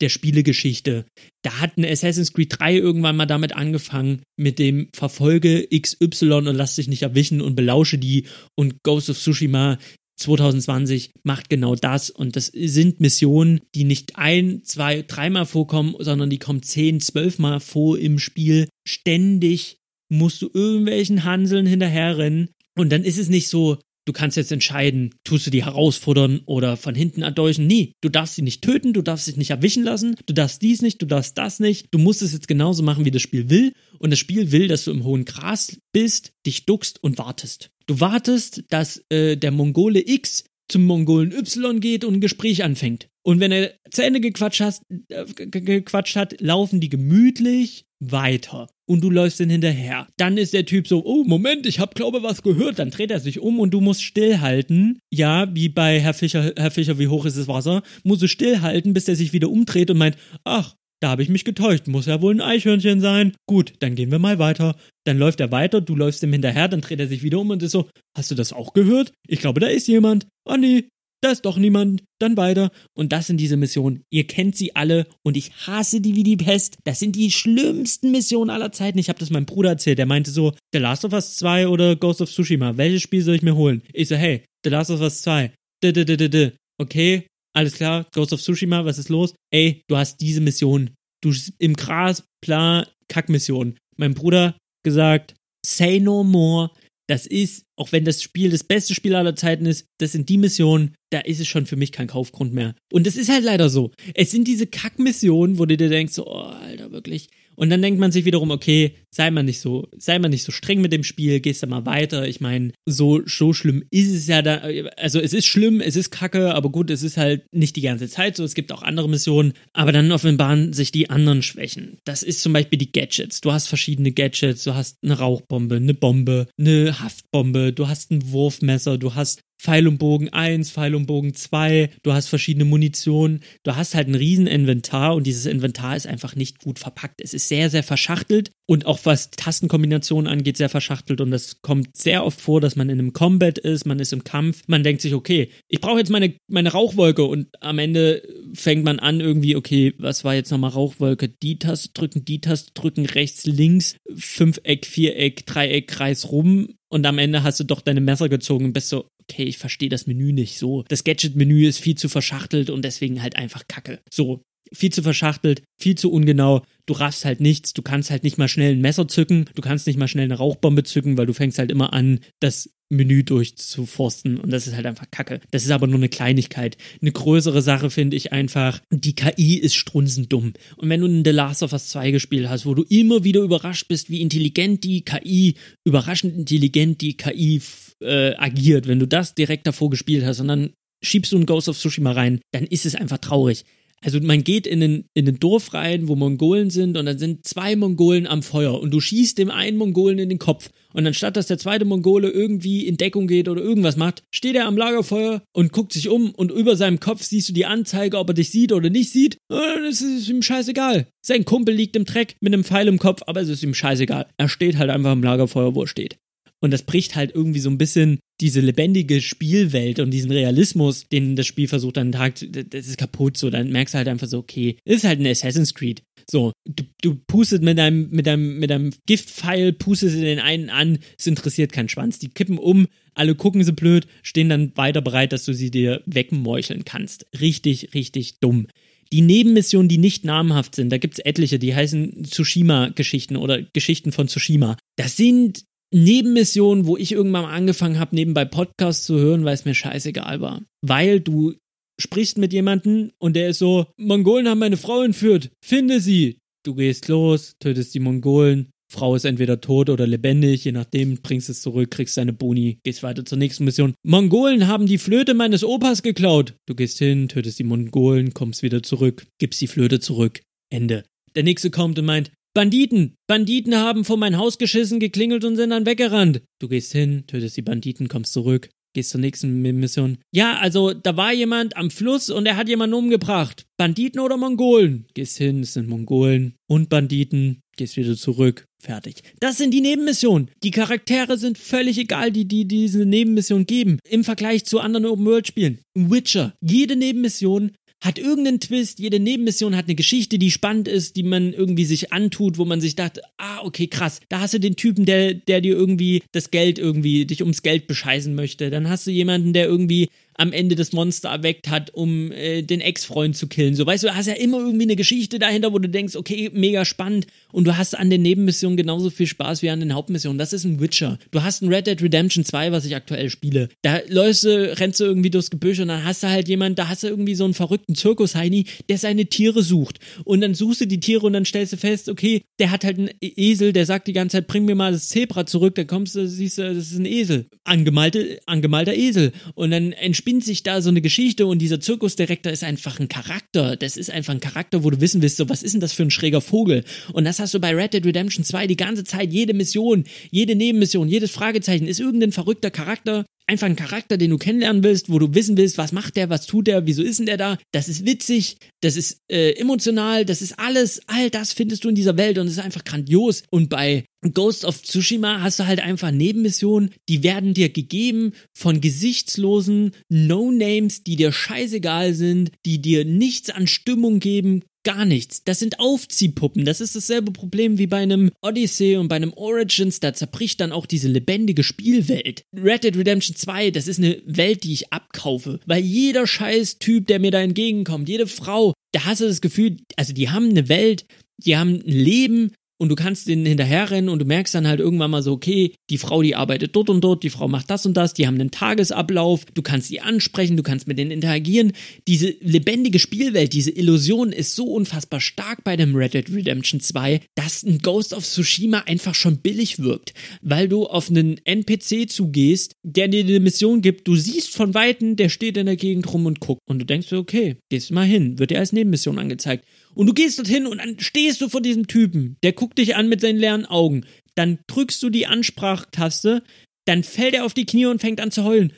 der Spielegeschichte. Da hat ein Assassin's Creed 3 irgendwann mal damit angefangen, mit dem Verfolge XY und lass dich nicht erwischen und belausche die und Ghost of Tsushima 2020 macht genau das und das sind Missionen, die nicht ein, zwei, dreimal vorkommen, sondern die kommen zehn, zwölfmal vor im Spiel. Ständig musst du irgendwelchen Hanseln hinterherrennen und dann ist es nicht so, du kannst jetzt entscheiden, tust du die herausfordern oder von hinten erdolchen. Nee, du darfst sie nicht töten, du darfst dich nicht erwischen lassen, du darfst dies nicht, du darfst das nicht. Du musst es jetzt genauso machen, wie das Spiel will. Und das Spiel will, dass du im hohen Gras bist, dich duckst und wartest. Du wartest, dass äh, der Mongole X zum Mongolen Y geht und ein Gespräch anfängt. Und wenn er zu Ende gequatscht, hast, äh, gequatscht hat, laufen die gemütlich weiter und du läufst ihn hinterher. Dann ist der Typ so, oh Moment, ich hab glaube was gehört. Dann dreht er sich um und du musst stillhalten. Ja, wie bei Herr Fischer, Herr Fischer, wie hoch ist das Wasser? Musst du stillhalten, bis der sich wieder umdreht und meint, ach, da habe ich mich getäuscht, muss ja wohl ein Eichhörnchen sein. Gut, dann gehen wir mal weiter. Dann läuft er weiter, du läufst ihm hinterher, dann dreht er sich wieder um und ist so, hast du das auch gehört? Ich glaube, da ist jemand. Oh nee, da ist doch niemand, dann weiter. Und das sind diese Missionen. Ihr kennt sie alle und ich hasse die wie die Pest. Das sind die schlimmsten Missionen aller Zeiten. Ich habe das meinem Bruder erzählt. Der meinte so, The Last of Us 2 oder Ghost of Tsushima, welches Spiel soll ich mir holen? Ich so, hey, The Last of Us 2. D -d -d. Okay, alles klar, Ghost of Tsushima, was ist los? Ey, du hast diese Mission. Du im Gras, bla, Kackmission. Mein Bruder gesagt, say no more. Das ist, auch wenn das Spiel das beste Spiel aller Zeiten ist, das sind die Missionen, da ist es schon für mich kein Kaufgrund mehr. Und das ist halt leider so. Es sind diese Kackmissionen, wo du dir denkst, so, oh, Alter, wirklich, und dann denkt man sich wiederum, okay, sei mal nicht so, sei mal nicht so streng mit dem Spiel, gehst da mal weiter. Ich meine, so, so schlimm ist es ja da, also es ist schlimm, es ist kacke, aber gut, es ist halt nicht die ganze Zeit so. Es gibt auch andere Missionen, aber dann offenbaren sich die anderen Schwächen. Das ist zum Beispiel die Gadgets. Du hast verschiedene Gadgets, du hast eine Rauchbombe, eine Bombe, eine Haftbombe, du hast ein Wurfmesser, du hast Pfeil und Bogen 1, Pfeil und Bogen 2, du hast verschiedene Munition, du hast halt ein riesen Inventar und dieses Inventar ist einfach nicht gut verpackt. Es ist sehr, sehr verschachtelt und auch was Tastenkombinationen angeht, sehr verschachtelt und das kommt sehr oft vor, dass man in einem Combat ist, man ist im Kampf, man denkt sich, okay, ich brauche jetzt meine, meine Rauchwolke und am Ende fängt man an irgendwie, okay, was war jetzt nochmal Rauchwolke? Die Taste drücken, die Taste drücken, rechts, links, Fünfeck, Viereck, Dreieck, Kreis rum und am Ende hast du doch deine Messer gezogen und bist so, okay, ich verstehe das Menü nicht so. Das Gadget-Menü ist viel zu verschachtelt und deswegen halt einfach kacke. So, viel zu verschachtelt, viel zu ungenau. Du raffst halt nichts, du kannst halt nicht mal schnell ein Messer zücken, du kannst nicht mal schnell eine Rauchbombe zücken, weil du fängst halt immer an, das Menü durchzuforsten und das ist halt einfach Kacke. Das ist aber nur eine Kleinigkeit. Eine größere Sache finde ich einfach, die KI ist strunzendumm. Und wenn du in The Last of Us 2 gespielt hast, wo du immer wieder überrascht bist, wie intelligent die KI, überraschend intelligent die KI äh, agiert, wenn du das direkt davor gespielt hast und dann schiebst du ein Ghost of Tsushima rein, dann ist es einfach traurig. Also man geht in ein, in ein Dorf rein, wo Mongolen sind und dann sind zwei Mongolen am Feuer und du schießt dem einen Mongolen in den Kopf und anstatt dass der zweite Mongole irgendwie in Deckung geht oder irgendwas macht, steht er am Lagerfeuer und guckt sich um und über seinem Kopf siehst du die Anzeige, ob er dich sieht oder nicht sieht. Das ist ihm scheißegal. Sein Kumpel liegt im Dreck mit einem Pfeil im Kopf, aber es ist ihm scheißegal. Er steht halt einfach am Lagerfeuer, wo er steht. Und das bricht halt irgendwie so ein bisschen diese lebendige Spielwelt und diesen Realismus, den das Spiel versucht an den Tag, das ist kaputt so. Dann merkst du halt einfach so, okay, es ist halt ein Assassin's Creed. So, du, du pustest mit deinem, mit deinem, mit deinem Giftpfeil, pustest den einen an, es interessiert keinen Schwanz. Die kippen um, alle gucken sie blöd, stehen dann weiter bereit, dass du sie dir wegmeucheln kannst. Richtig, richtig dumm. Die Nebenmissionen, die nicht namhaft sind, da gibt's etliche, die heißen Tsushima-Geschichten oder Geschichten von Tsushima. Das sind Nebenmissionen, wo ich irgendwann angefangen habe, nebenbei Podcasts zu hören, weil es mir scheißegal war. Weil du sprichst mit jemandem und der ist so, Mongolen haben meine Frau entführt, finde sie. Du gehst los, tötest die Mongolen, Frau ist entweder tot oder lebendig, je nachdem, bringst es zurück, kriegst deine Boni, gehst weiter zur nächsten Mission. Mongolen haben die Flöte meines Opas geklaut. Du gehst hin, tötest die Mongolen, kommst wieder zurück, gibst die Flöte zurück. Ende. Der nächste kommt und meint, Banditen! Banditen haben vor mein Haus geschissen, geklingelt und sind dann weggerannt. Du gehst hin, tötest die Banditen, kommst zurück, Gehst zur nächsten Mission. Ja, also da war jemand am Fluss und er hat jemanden umgebracht. Banditen oder Mongolen? Gehst hin, es sind Mongolen und Banditen. Gehst wieder zurück. Fertig. Das sind die Nebenmissionen. Die Charaktere sind völlig egal, die, die diese Nebenmission geben. Im Vergleich zu anderen Open-World-Spielen. Witcher. Jede Nebenmission hat irgendeinen Twist, jede Nebenmission hat eine Geschichte, die spannend ist, die man irgendwie sich antut, wo man sich dachte, ah, okay, krass, da hast du den Typen, der, der dir irgendwie das Geld irgendwie, dich ums Geld bescheißen möchte. Dann hast du jemanden, der irgendwie am Ende das Monster erweckt hat, um äh, den Ex-Freund zu killen. So, weißt du, du hast ja immer irgendwie eine Geschichte dahinter, wo du denkst, okay, mega spannend und du hast an den Nebenmissionen genauso viel Spaß wie an den Hauptmissionen. Das ist ein Witcher. Du hast ein Red Dead Redemption 2, was ich aktuell spiele. Da läufst du, rennst du irgendwie durchs Gebüsch und dann hast du halt jemand, da hast du irgendwie so einen verrückten Zirkus-Heini, der seine Tiere sucht. Und dann suchst du die Tiere und dann stellst du fest, okay, der hat halt einen Esel, der sagt die ganze Zeit, bring mir mal das Zebra zurück, da kommst du, siehst du, das ist ein Esel. Angemalte, angemalter Esel. Und dann entspinnt spinnt sich da so eine Geschichte und dieser Zirkusdirektor ist einfach ein Charakter. Das ist einfach ein Charakter, wo du wissen willst, so was ist denn das für ein schräger Vogel? Und das hast du bei Red Dead Redemption 2 die ganze Zeit, jede Mission, jede Nebenmission, jedes Fragezeichen ist irgendein verrückter Charakter, einfach ein Charakter, den du kennenlernen willst, wo du wissen willst, was macht der, was tut der, wieso ist denn der da? Das ist witzig, das ist äh, emotional, das ist alles, all das findest du in dieser Welt und es ist einfach grandios. Und bei Ghost of Tsushima hast du halt einfach Nebenmissionen, die werden dir gegeben von gesichtslosen No-Names, die dir scheißegal sind, die dir nichts an Stimmung geben, gar nichts. Das sind Aufziehpuppen. Das ist dasselbe Problem wie bei einem Odyssey und bei einem Origins. Da zerbricht dann auch diese lebendige Spielwelt. Red Dead Redemption 2, das ist eine Welt, die ich abkaufe. Weil jeder scheiß Typ, der mir da entgegenkommt, jede Frau, da hast du das Gefühl, also die haben eine Welt, die haben ein Leben, und du kannst denen hinterherrennen und du merkst dann halt irgendwann mal so, okay, die Frau, die arbeitet dort und dort, die Frau macht das und das, die haben einen Tagesablauf, du kannst sie ansprechen, du kannst mit denen interagieren. Diese lebendige Spielwelt, diese Illusion ist so unfassbar stark bei dem Red Dead Redemption 2, dass ein Ghost of Tsushima einfach schon billig wirkt, weil du auf einen NPC zugehst, der dir eine Mission gibt, du siehst von Weitem, der steht in der Gegend rum und guckt und du denkst, okay, gehst mal hin, wird dir als Nebenmission angezeigt. Und du gehst dorthin und dann stehst du vor diesem Typen, der guckt dich an mit seinen leeren Augen. Dann drückst du die Ansprachtaste, dann fällt er auf die Knie und fängt an zu heulen.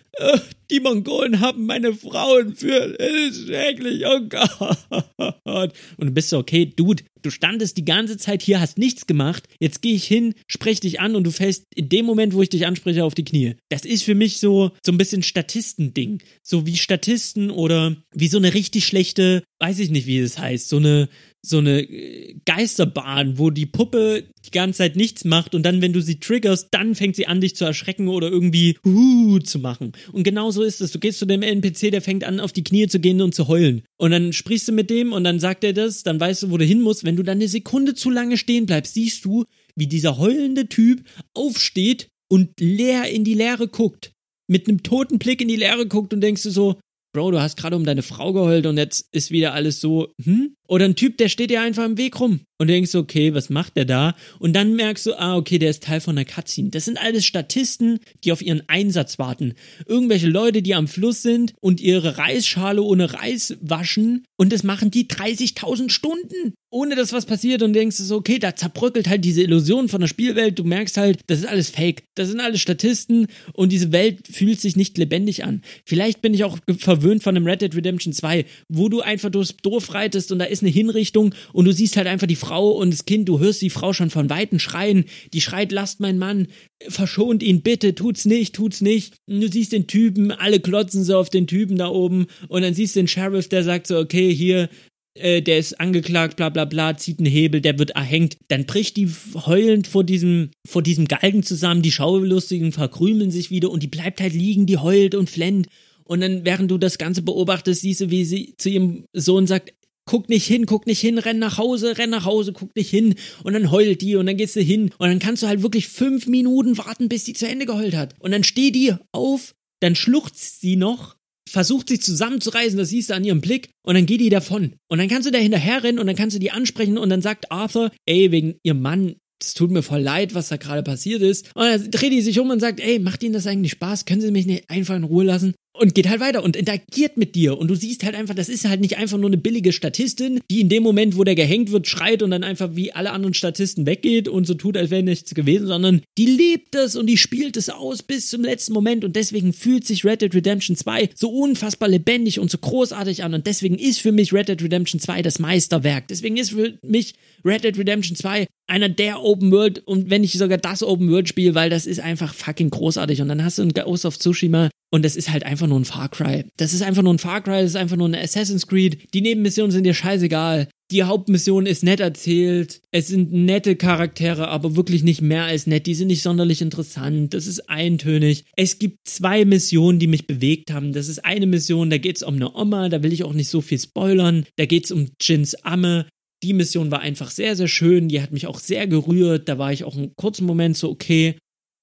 Die Mongolen haben meine Frau entführt. Es ist schrecklich. Oh Gott. Und du bist so, okay, Dude, du standest die ganze Zeit hier, hast nichts gemacht. Jetzt gehe ich hin, spreche dich an und du fällst in dem Moment, wo ich dich anspreche, auf die Knie. Das ist für mich so, so ein bisschen Statistending. So wie Statisten oder wie so eine richtig schlechte, weiß ich nicht, wie es heißt, so eine, so eine äh, Geisterbahn, wo die Puppe die ganze Zeit nichts macht und dann, wenn du sie triggerst, dann fängt sie an, dich zu erschrecken oder irgendwie uh, zu machen. Und genau so ist es. Du gehst zu dem NPC, der fängt an, auf die Knie zu gehen und zu heulen. Und dann sprichst du mit dem und dann sagt er das, dann weißt du, wo du hin musst. Wenn du dann eine Sekunde zu lange stehen bleibst, siehst du, wie dieser heulende Typ aufsteht und leer in die Leere guckt. Mit einem toten Blick in die Leere guckt und denkst du so, Bro, du hast gerade um deine Frau geheult und jetzt ist wieder alles so, hm? Oder ein Typ, der steht dir einfach im Weg rum und du denkst, okay, was macht der da? Und dann merkst du, ah, okay, der ist Teil von einer Cutscene. Das sind alles Statisten, die auf ihren Einsatz warten. Irgendwelche Leute, die am Fluss sind und ihre Reisschale ohne Reis waschen und das machen die 30.000 Stunden, ohne dass was passiert und denkst du so, okay, da zerbröckelt halt diese Illusion von der Spielwelt. Du merkst halt, das ist alles Fake. Das sind alles Statisten und diese Welt fühlt sich nicht lebendig an. Vielleicht bin ich auch verwöhnt von einem Red Dead Redemption 2, wo du einfach durchs Dorf reitest und da ist eine Hinrichtung und du siehst halt einfach die Frau und das Kind, du hörst die Frau schon von Weitem schreien, die schreit, lasst meinen Mann, verschont ihn bitte, tut's nicht, tut's nicht. Und du siehst den Typen, alle klotzen so auf den Typen da oben und dann siehst du den Sheriff, der sagt so, okay, hier, äh, der ist angeklagt, bla bla bla, zieht einen Hebel, der wird erhängt. Dann bricht die heulend vor diesem, vor diesem Galgen zusammen, die Schaulustigen verkrümeln sich wieder und die bleibt halt liegen, die heult und flennt. Und dann, während du das Ganze beobachtest, siehst du, wie sie zu ihrem Sohn sagt, guck nicht hin, guck nicht hin, renn nach Hause, renn nach Hause, guck nicht hin. Und dann heult die und dann gehst du hin. Und dann kannst du halt wirklich fünf Minuten warten, bis die zu Ende geheult hat. Und dann steht die auf, dann schluchzt sie noch, versucht sich zusammenzureißen, das siehst du an ihrem Blick, und dann geht die davon. Und dann kannst du da hinterher rennen und dann kannst du die ansprechen und dann sagt Arthur, ey, wegen ihrem Mann, es tut mir voll leid, was da gerade passiert ist. Und dann dreht die sich um und sagt, ey, macht Ihnen das eigentlich Spaß? Können Sie mich nicht einfach in Ruhe lassen? Und geht halt weiter und interagiert mit dir. Und du siehst halt einfach, das ist halt nicht einfach nur eine billige Statistin, die in dem Moment, wo der gehängt wird, schreit und dann einfach wie alle anderen Statisten weggeht und so tut, als wäre nichts gewesen, sondern die lebt es und die spielt es aus bis zum letzten Moment und deswegen fühlt sich Red Dead Redemption 2 so unfassbar lebendig und so großartig an und deswegen ist für mich Red Dead Redemption 2 das Meisterwerk. Deswegen ist für mich Red Dead Redemption 2 einer der Open World und wenn nicht sogar das Open World Spiel, weil das ist einfach fucking großartig und dann hast du ein Ghost of Tsushima und das ist halt einfach nur ein Far Cry. Das ist einfach nur ein Far Cry, das ist einfach nur ein Assassin's Creed. Die Nebenmissionen sind dir scheißegal. Die Hauptmission ist nett erzählt. Es sind nette Charaktere, aber wirklich nicht mehr als nett. Die sind nicht sonderlich interessant. Das ist eintönig. Es gibt zwei Missionen, die mich bewegt haben. Das ist eine Mission, da geht es um eine Oma. Da will ich auch nicht so viel spoilern. Da geht es um Jins Amme. Die Mission war einfach sehr, sehr schön. Die hat mich auch sehr gerührt. Da war ich auch einen kurzen Moment so, okay,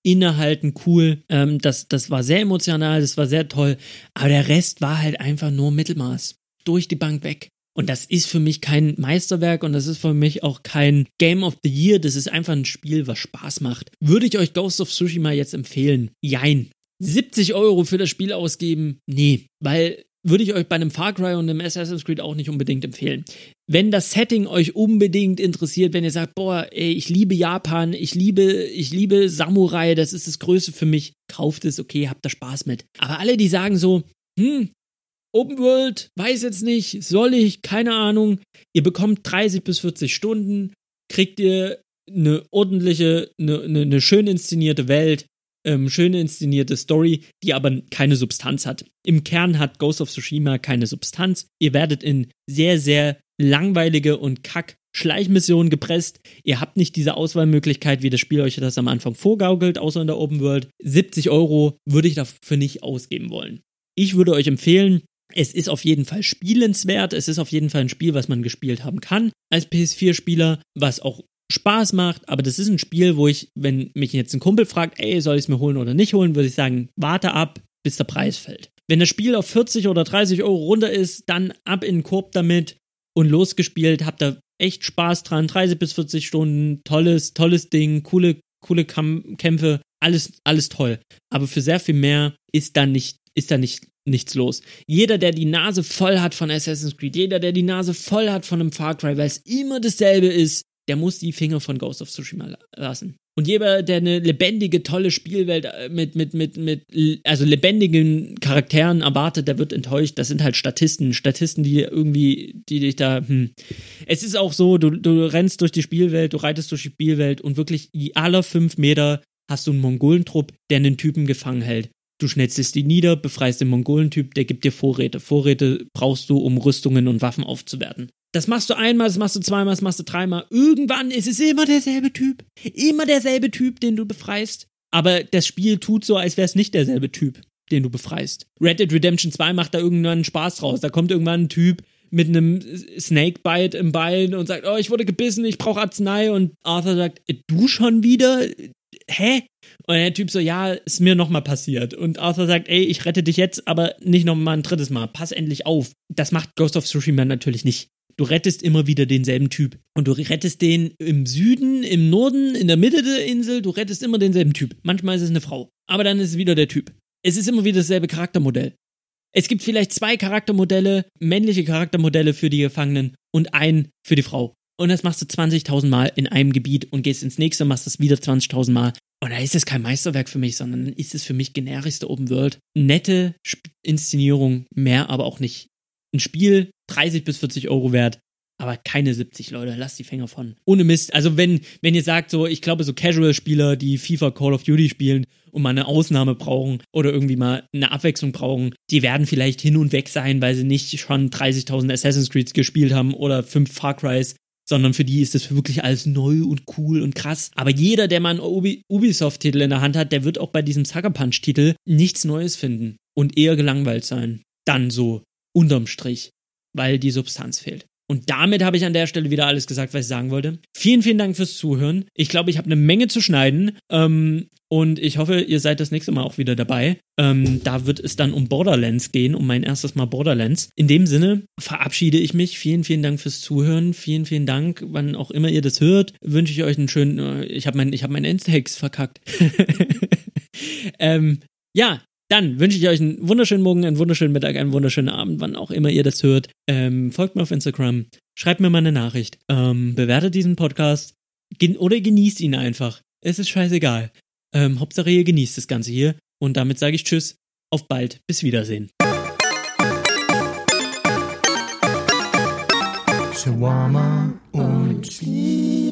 innehalten, cool. Ähm, das, das war sehr emotional, das war sehr toll. Aber der Rest war halt einfach nur Mittelmaß. Durch die Bank weg. Und das ist für mich kein Meisterwerk und das ist für mich auch kein Game of the Year. Das ist einfach ein Spiel, was Spaß macht. Würde ich euch Ghost of Tsushima jetzt empfehlen? Jein. 70 Euro für das Spiel ausgeben? Nee, weil würde ich euch bei einem Far Cry und einem Assassin's Creed auch nicht unbedingt empfehlen. Wenn das Setting euch unbedingt interessiert, wenn ihr sagt, boah, ey, ich liebe Japan, ich liebe, ich liebe Samurai, das ist das Größte für mich, kauft es, okay, habt da Spaß mit. Aber alle, die sagen so, hm, Open World, weiß jetzt nicht, soll ich, keine Ahnung, ihr bekommt 30 bis 40 Stunden, kriegt ihr eine ordentliche, eine, eine, eine schön inszenierte Welt, ähm, schön inszenierte Story, die aber keine Substanz hat. Im Kern hat Ghost of Tsushima keine Substanz. Ihr werdet in sehr, sehr langweilige und kack Schleichmissionen gepresst. Ihr habt nicht diese Auswahlmöglichkeit, wie das Spiel euch das am Anfang vorgaukelt, außer in der Open World. 70 Euro würde ich dafür nicht ausgeben wollen. Ich würde euch empfehlen, es ist auf jeden Fall spielenswert. Es ist auf jeden Fall ein Spiel, was man gespielt haben kann als PS4-Spieler, was auch Spaß macht, aber das ist ein Spiel, wo ich, wenn mich jetzt ein Kumpel fragt, ey, soll ich es mir holen oder nicht holen, würde ich sagen, warte ab, bis der Preis fällt. Wenn das Spiel auf 40 oder 30 Euro runter ist, dann ab in den Korb damit und losgespielt, habt da echt Spaß dran, 30 bis 40 Stunden, tolles, tolles Ding, coole, coole Kämpfe, alles, alles toll. Aber für sehr viel mehr ist da nicht, ist da nicht nichts los. Jeder, der die Nase voll hat von Assassin's Creed, jeder, der die Nase voll hat von einem Far Cry, weil es immer dasselbe ist, der muss die Finger von Ghost of Tsushima lassen. Und jeder, der eine lebendige, tolle Spielwelt äh, mit, mit, mit, mit, also lebendigen Charakteren erwartet, der wird enttäuscht. Das sind halt Statisten. Statisten, die irgendwie, die dich da, hm. Es ist auch so, du, du rennst durch die Spielwelt, du reitest durch die Spielwelt und wirklich aller fünf Meter hast du einen Mongolentrupp, der einen Typen gefangen hält. Du schnetzelst die nieder, befreist den Mongolentyp, der gibt dir Vorräte. Vorräte brauchst du, um Rüstungen und Waffen aufzuwerten. Das machst du einmal, das machst du zweimal, das machst du dreimal. Irgendwann ist es immer derselbe Typ. Immer derselbe Typ, den du befreist. Aber das Spiel tut so, als wäre es nicht derselbe Typ, den du befreist. Red Dead Redemption 2 macht da irgendwann Spaß raus. Da kommt irgendwann ein Typ mit einem Snakebite im Bein und sagt, oh, ich wurde gebissen, ich brauche Arznei. Und Arthur sagt, du schon wieder? Hä? Und der Typ so, ja, ist mir nochmal passiert. Und Arthur sagt, ey, ich rette dich jetzt, aber nicht nochmal ein drittes Mal. Pass endlich auf. Das macht Ghost of Tsushima natürlich nicht. Du rettest immer wieder denselben Typ. Und du rettest den im Süden, im Norden, in der Mitte der Insel. Du rettest immer denselben Typ. Manchmal ist es eine Frau. Aber dann ist es wieder der Typ. Es ist immer wieder dasselbe Charaktermodell. Es gibt vielleicht zwei Charaktermodelle, männliche Charaktermodelle für die Gefangenen und ein für die Frau. Und das machst du 20.000 Mal in einem Gebiet und gehst ins nächste und machst das wieder 20.000 Mal. Und da ist es kein Meisterwerk für mich, sondern ist es für mich generischste Open World. Nette Inszenierung, mehr aber auch nicht ein Spiel 30 bis 40 Euro wert. aber keine 70 Leute, lasst die Finger von. Ohne Mist. Also wenn, wenn ihr sagt, so, ich glaube, so Casual-Spieler, die FIFA Call of Duty spielen und mal eine Ausnahme brauchen oder irgendwie mal eine Abwechslung brauchen, die werden vielleicht hin und weg sein, weil sie nicht schon 30.000 Assassin's Creed gespielt haben oder fünf Far Crys sondern für die ist das wirklich alles neu und cool und krass. Aber jeder, der mal einen Ubi Ubisoft-Titel in der Hand hat, der wird auch bei diesem Sucker Punch-Titel nichts Neues finden und eher gelangweilt sein. Dann so, unterm Strich, weil die Substanz fehlt. Und damit habe ich an der Stelle wieder alles gesagt, was ich sagen wollte. Vielen, vielen Dank fürs Zuhören. Ich glaube, ich habe eine Menge zu schneiden. Ähm, und ich hoffe, ihr seid das nächste Mal auch wieder dabei. Ähm, da wird es dann um Borderlands gehen, um mein erstes Mal Borderlands. In dem Sinne verabschiede ich mich. Vielen, vielen Dank fürs Zuhören. Vielen, vielen Dank, wann auch immer ihr das hört. Wünsche ich euch einen schönen. Äh, ich habe mein, ich hab meinen Endtext verkackt. ähm, ja, dann wünsche ich euch einen wunderschönen Morgen, einen wunderschönen Mittag, einen wunderschönen Abend, wann auch immer ihr das hört. Ähm, folgt mir auf Instagram, schreibt mir mal eine Nachricht, ähm, bewertet diesen Podcast gen oder genießt ihn einfach. Es ist scheißegal. Ähm, Hauptsache ihr genießt das Ganze hier. Und damit sage ich Tschüss, auf bald, bis Wiedersehen. Shawarma und Chile.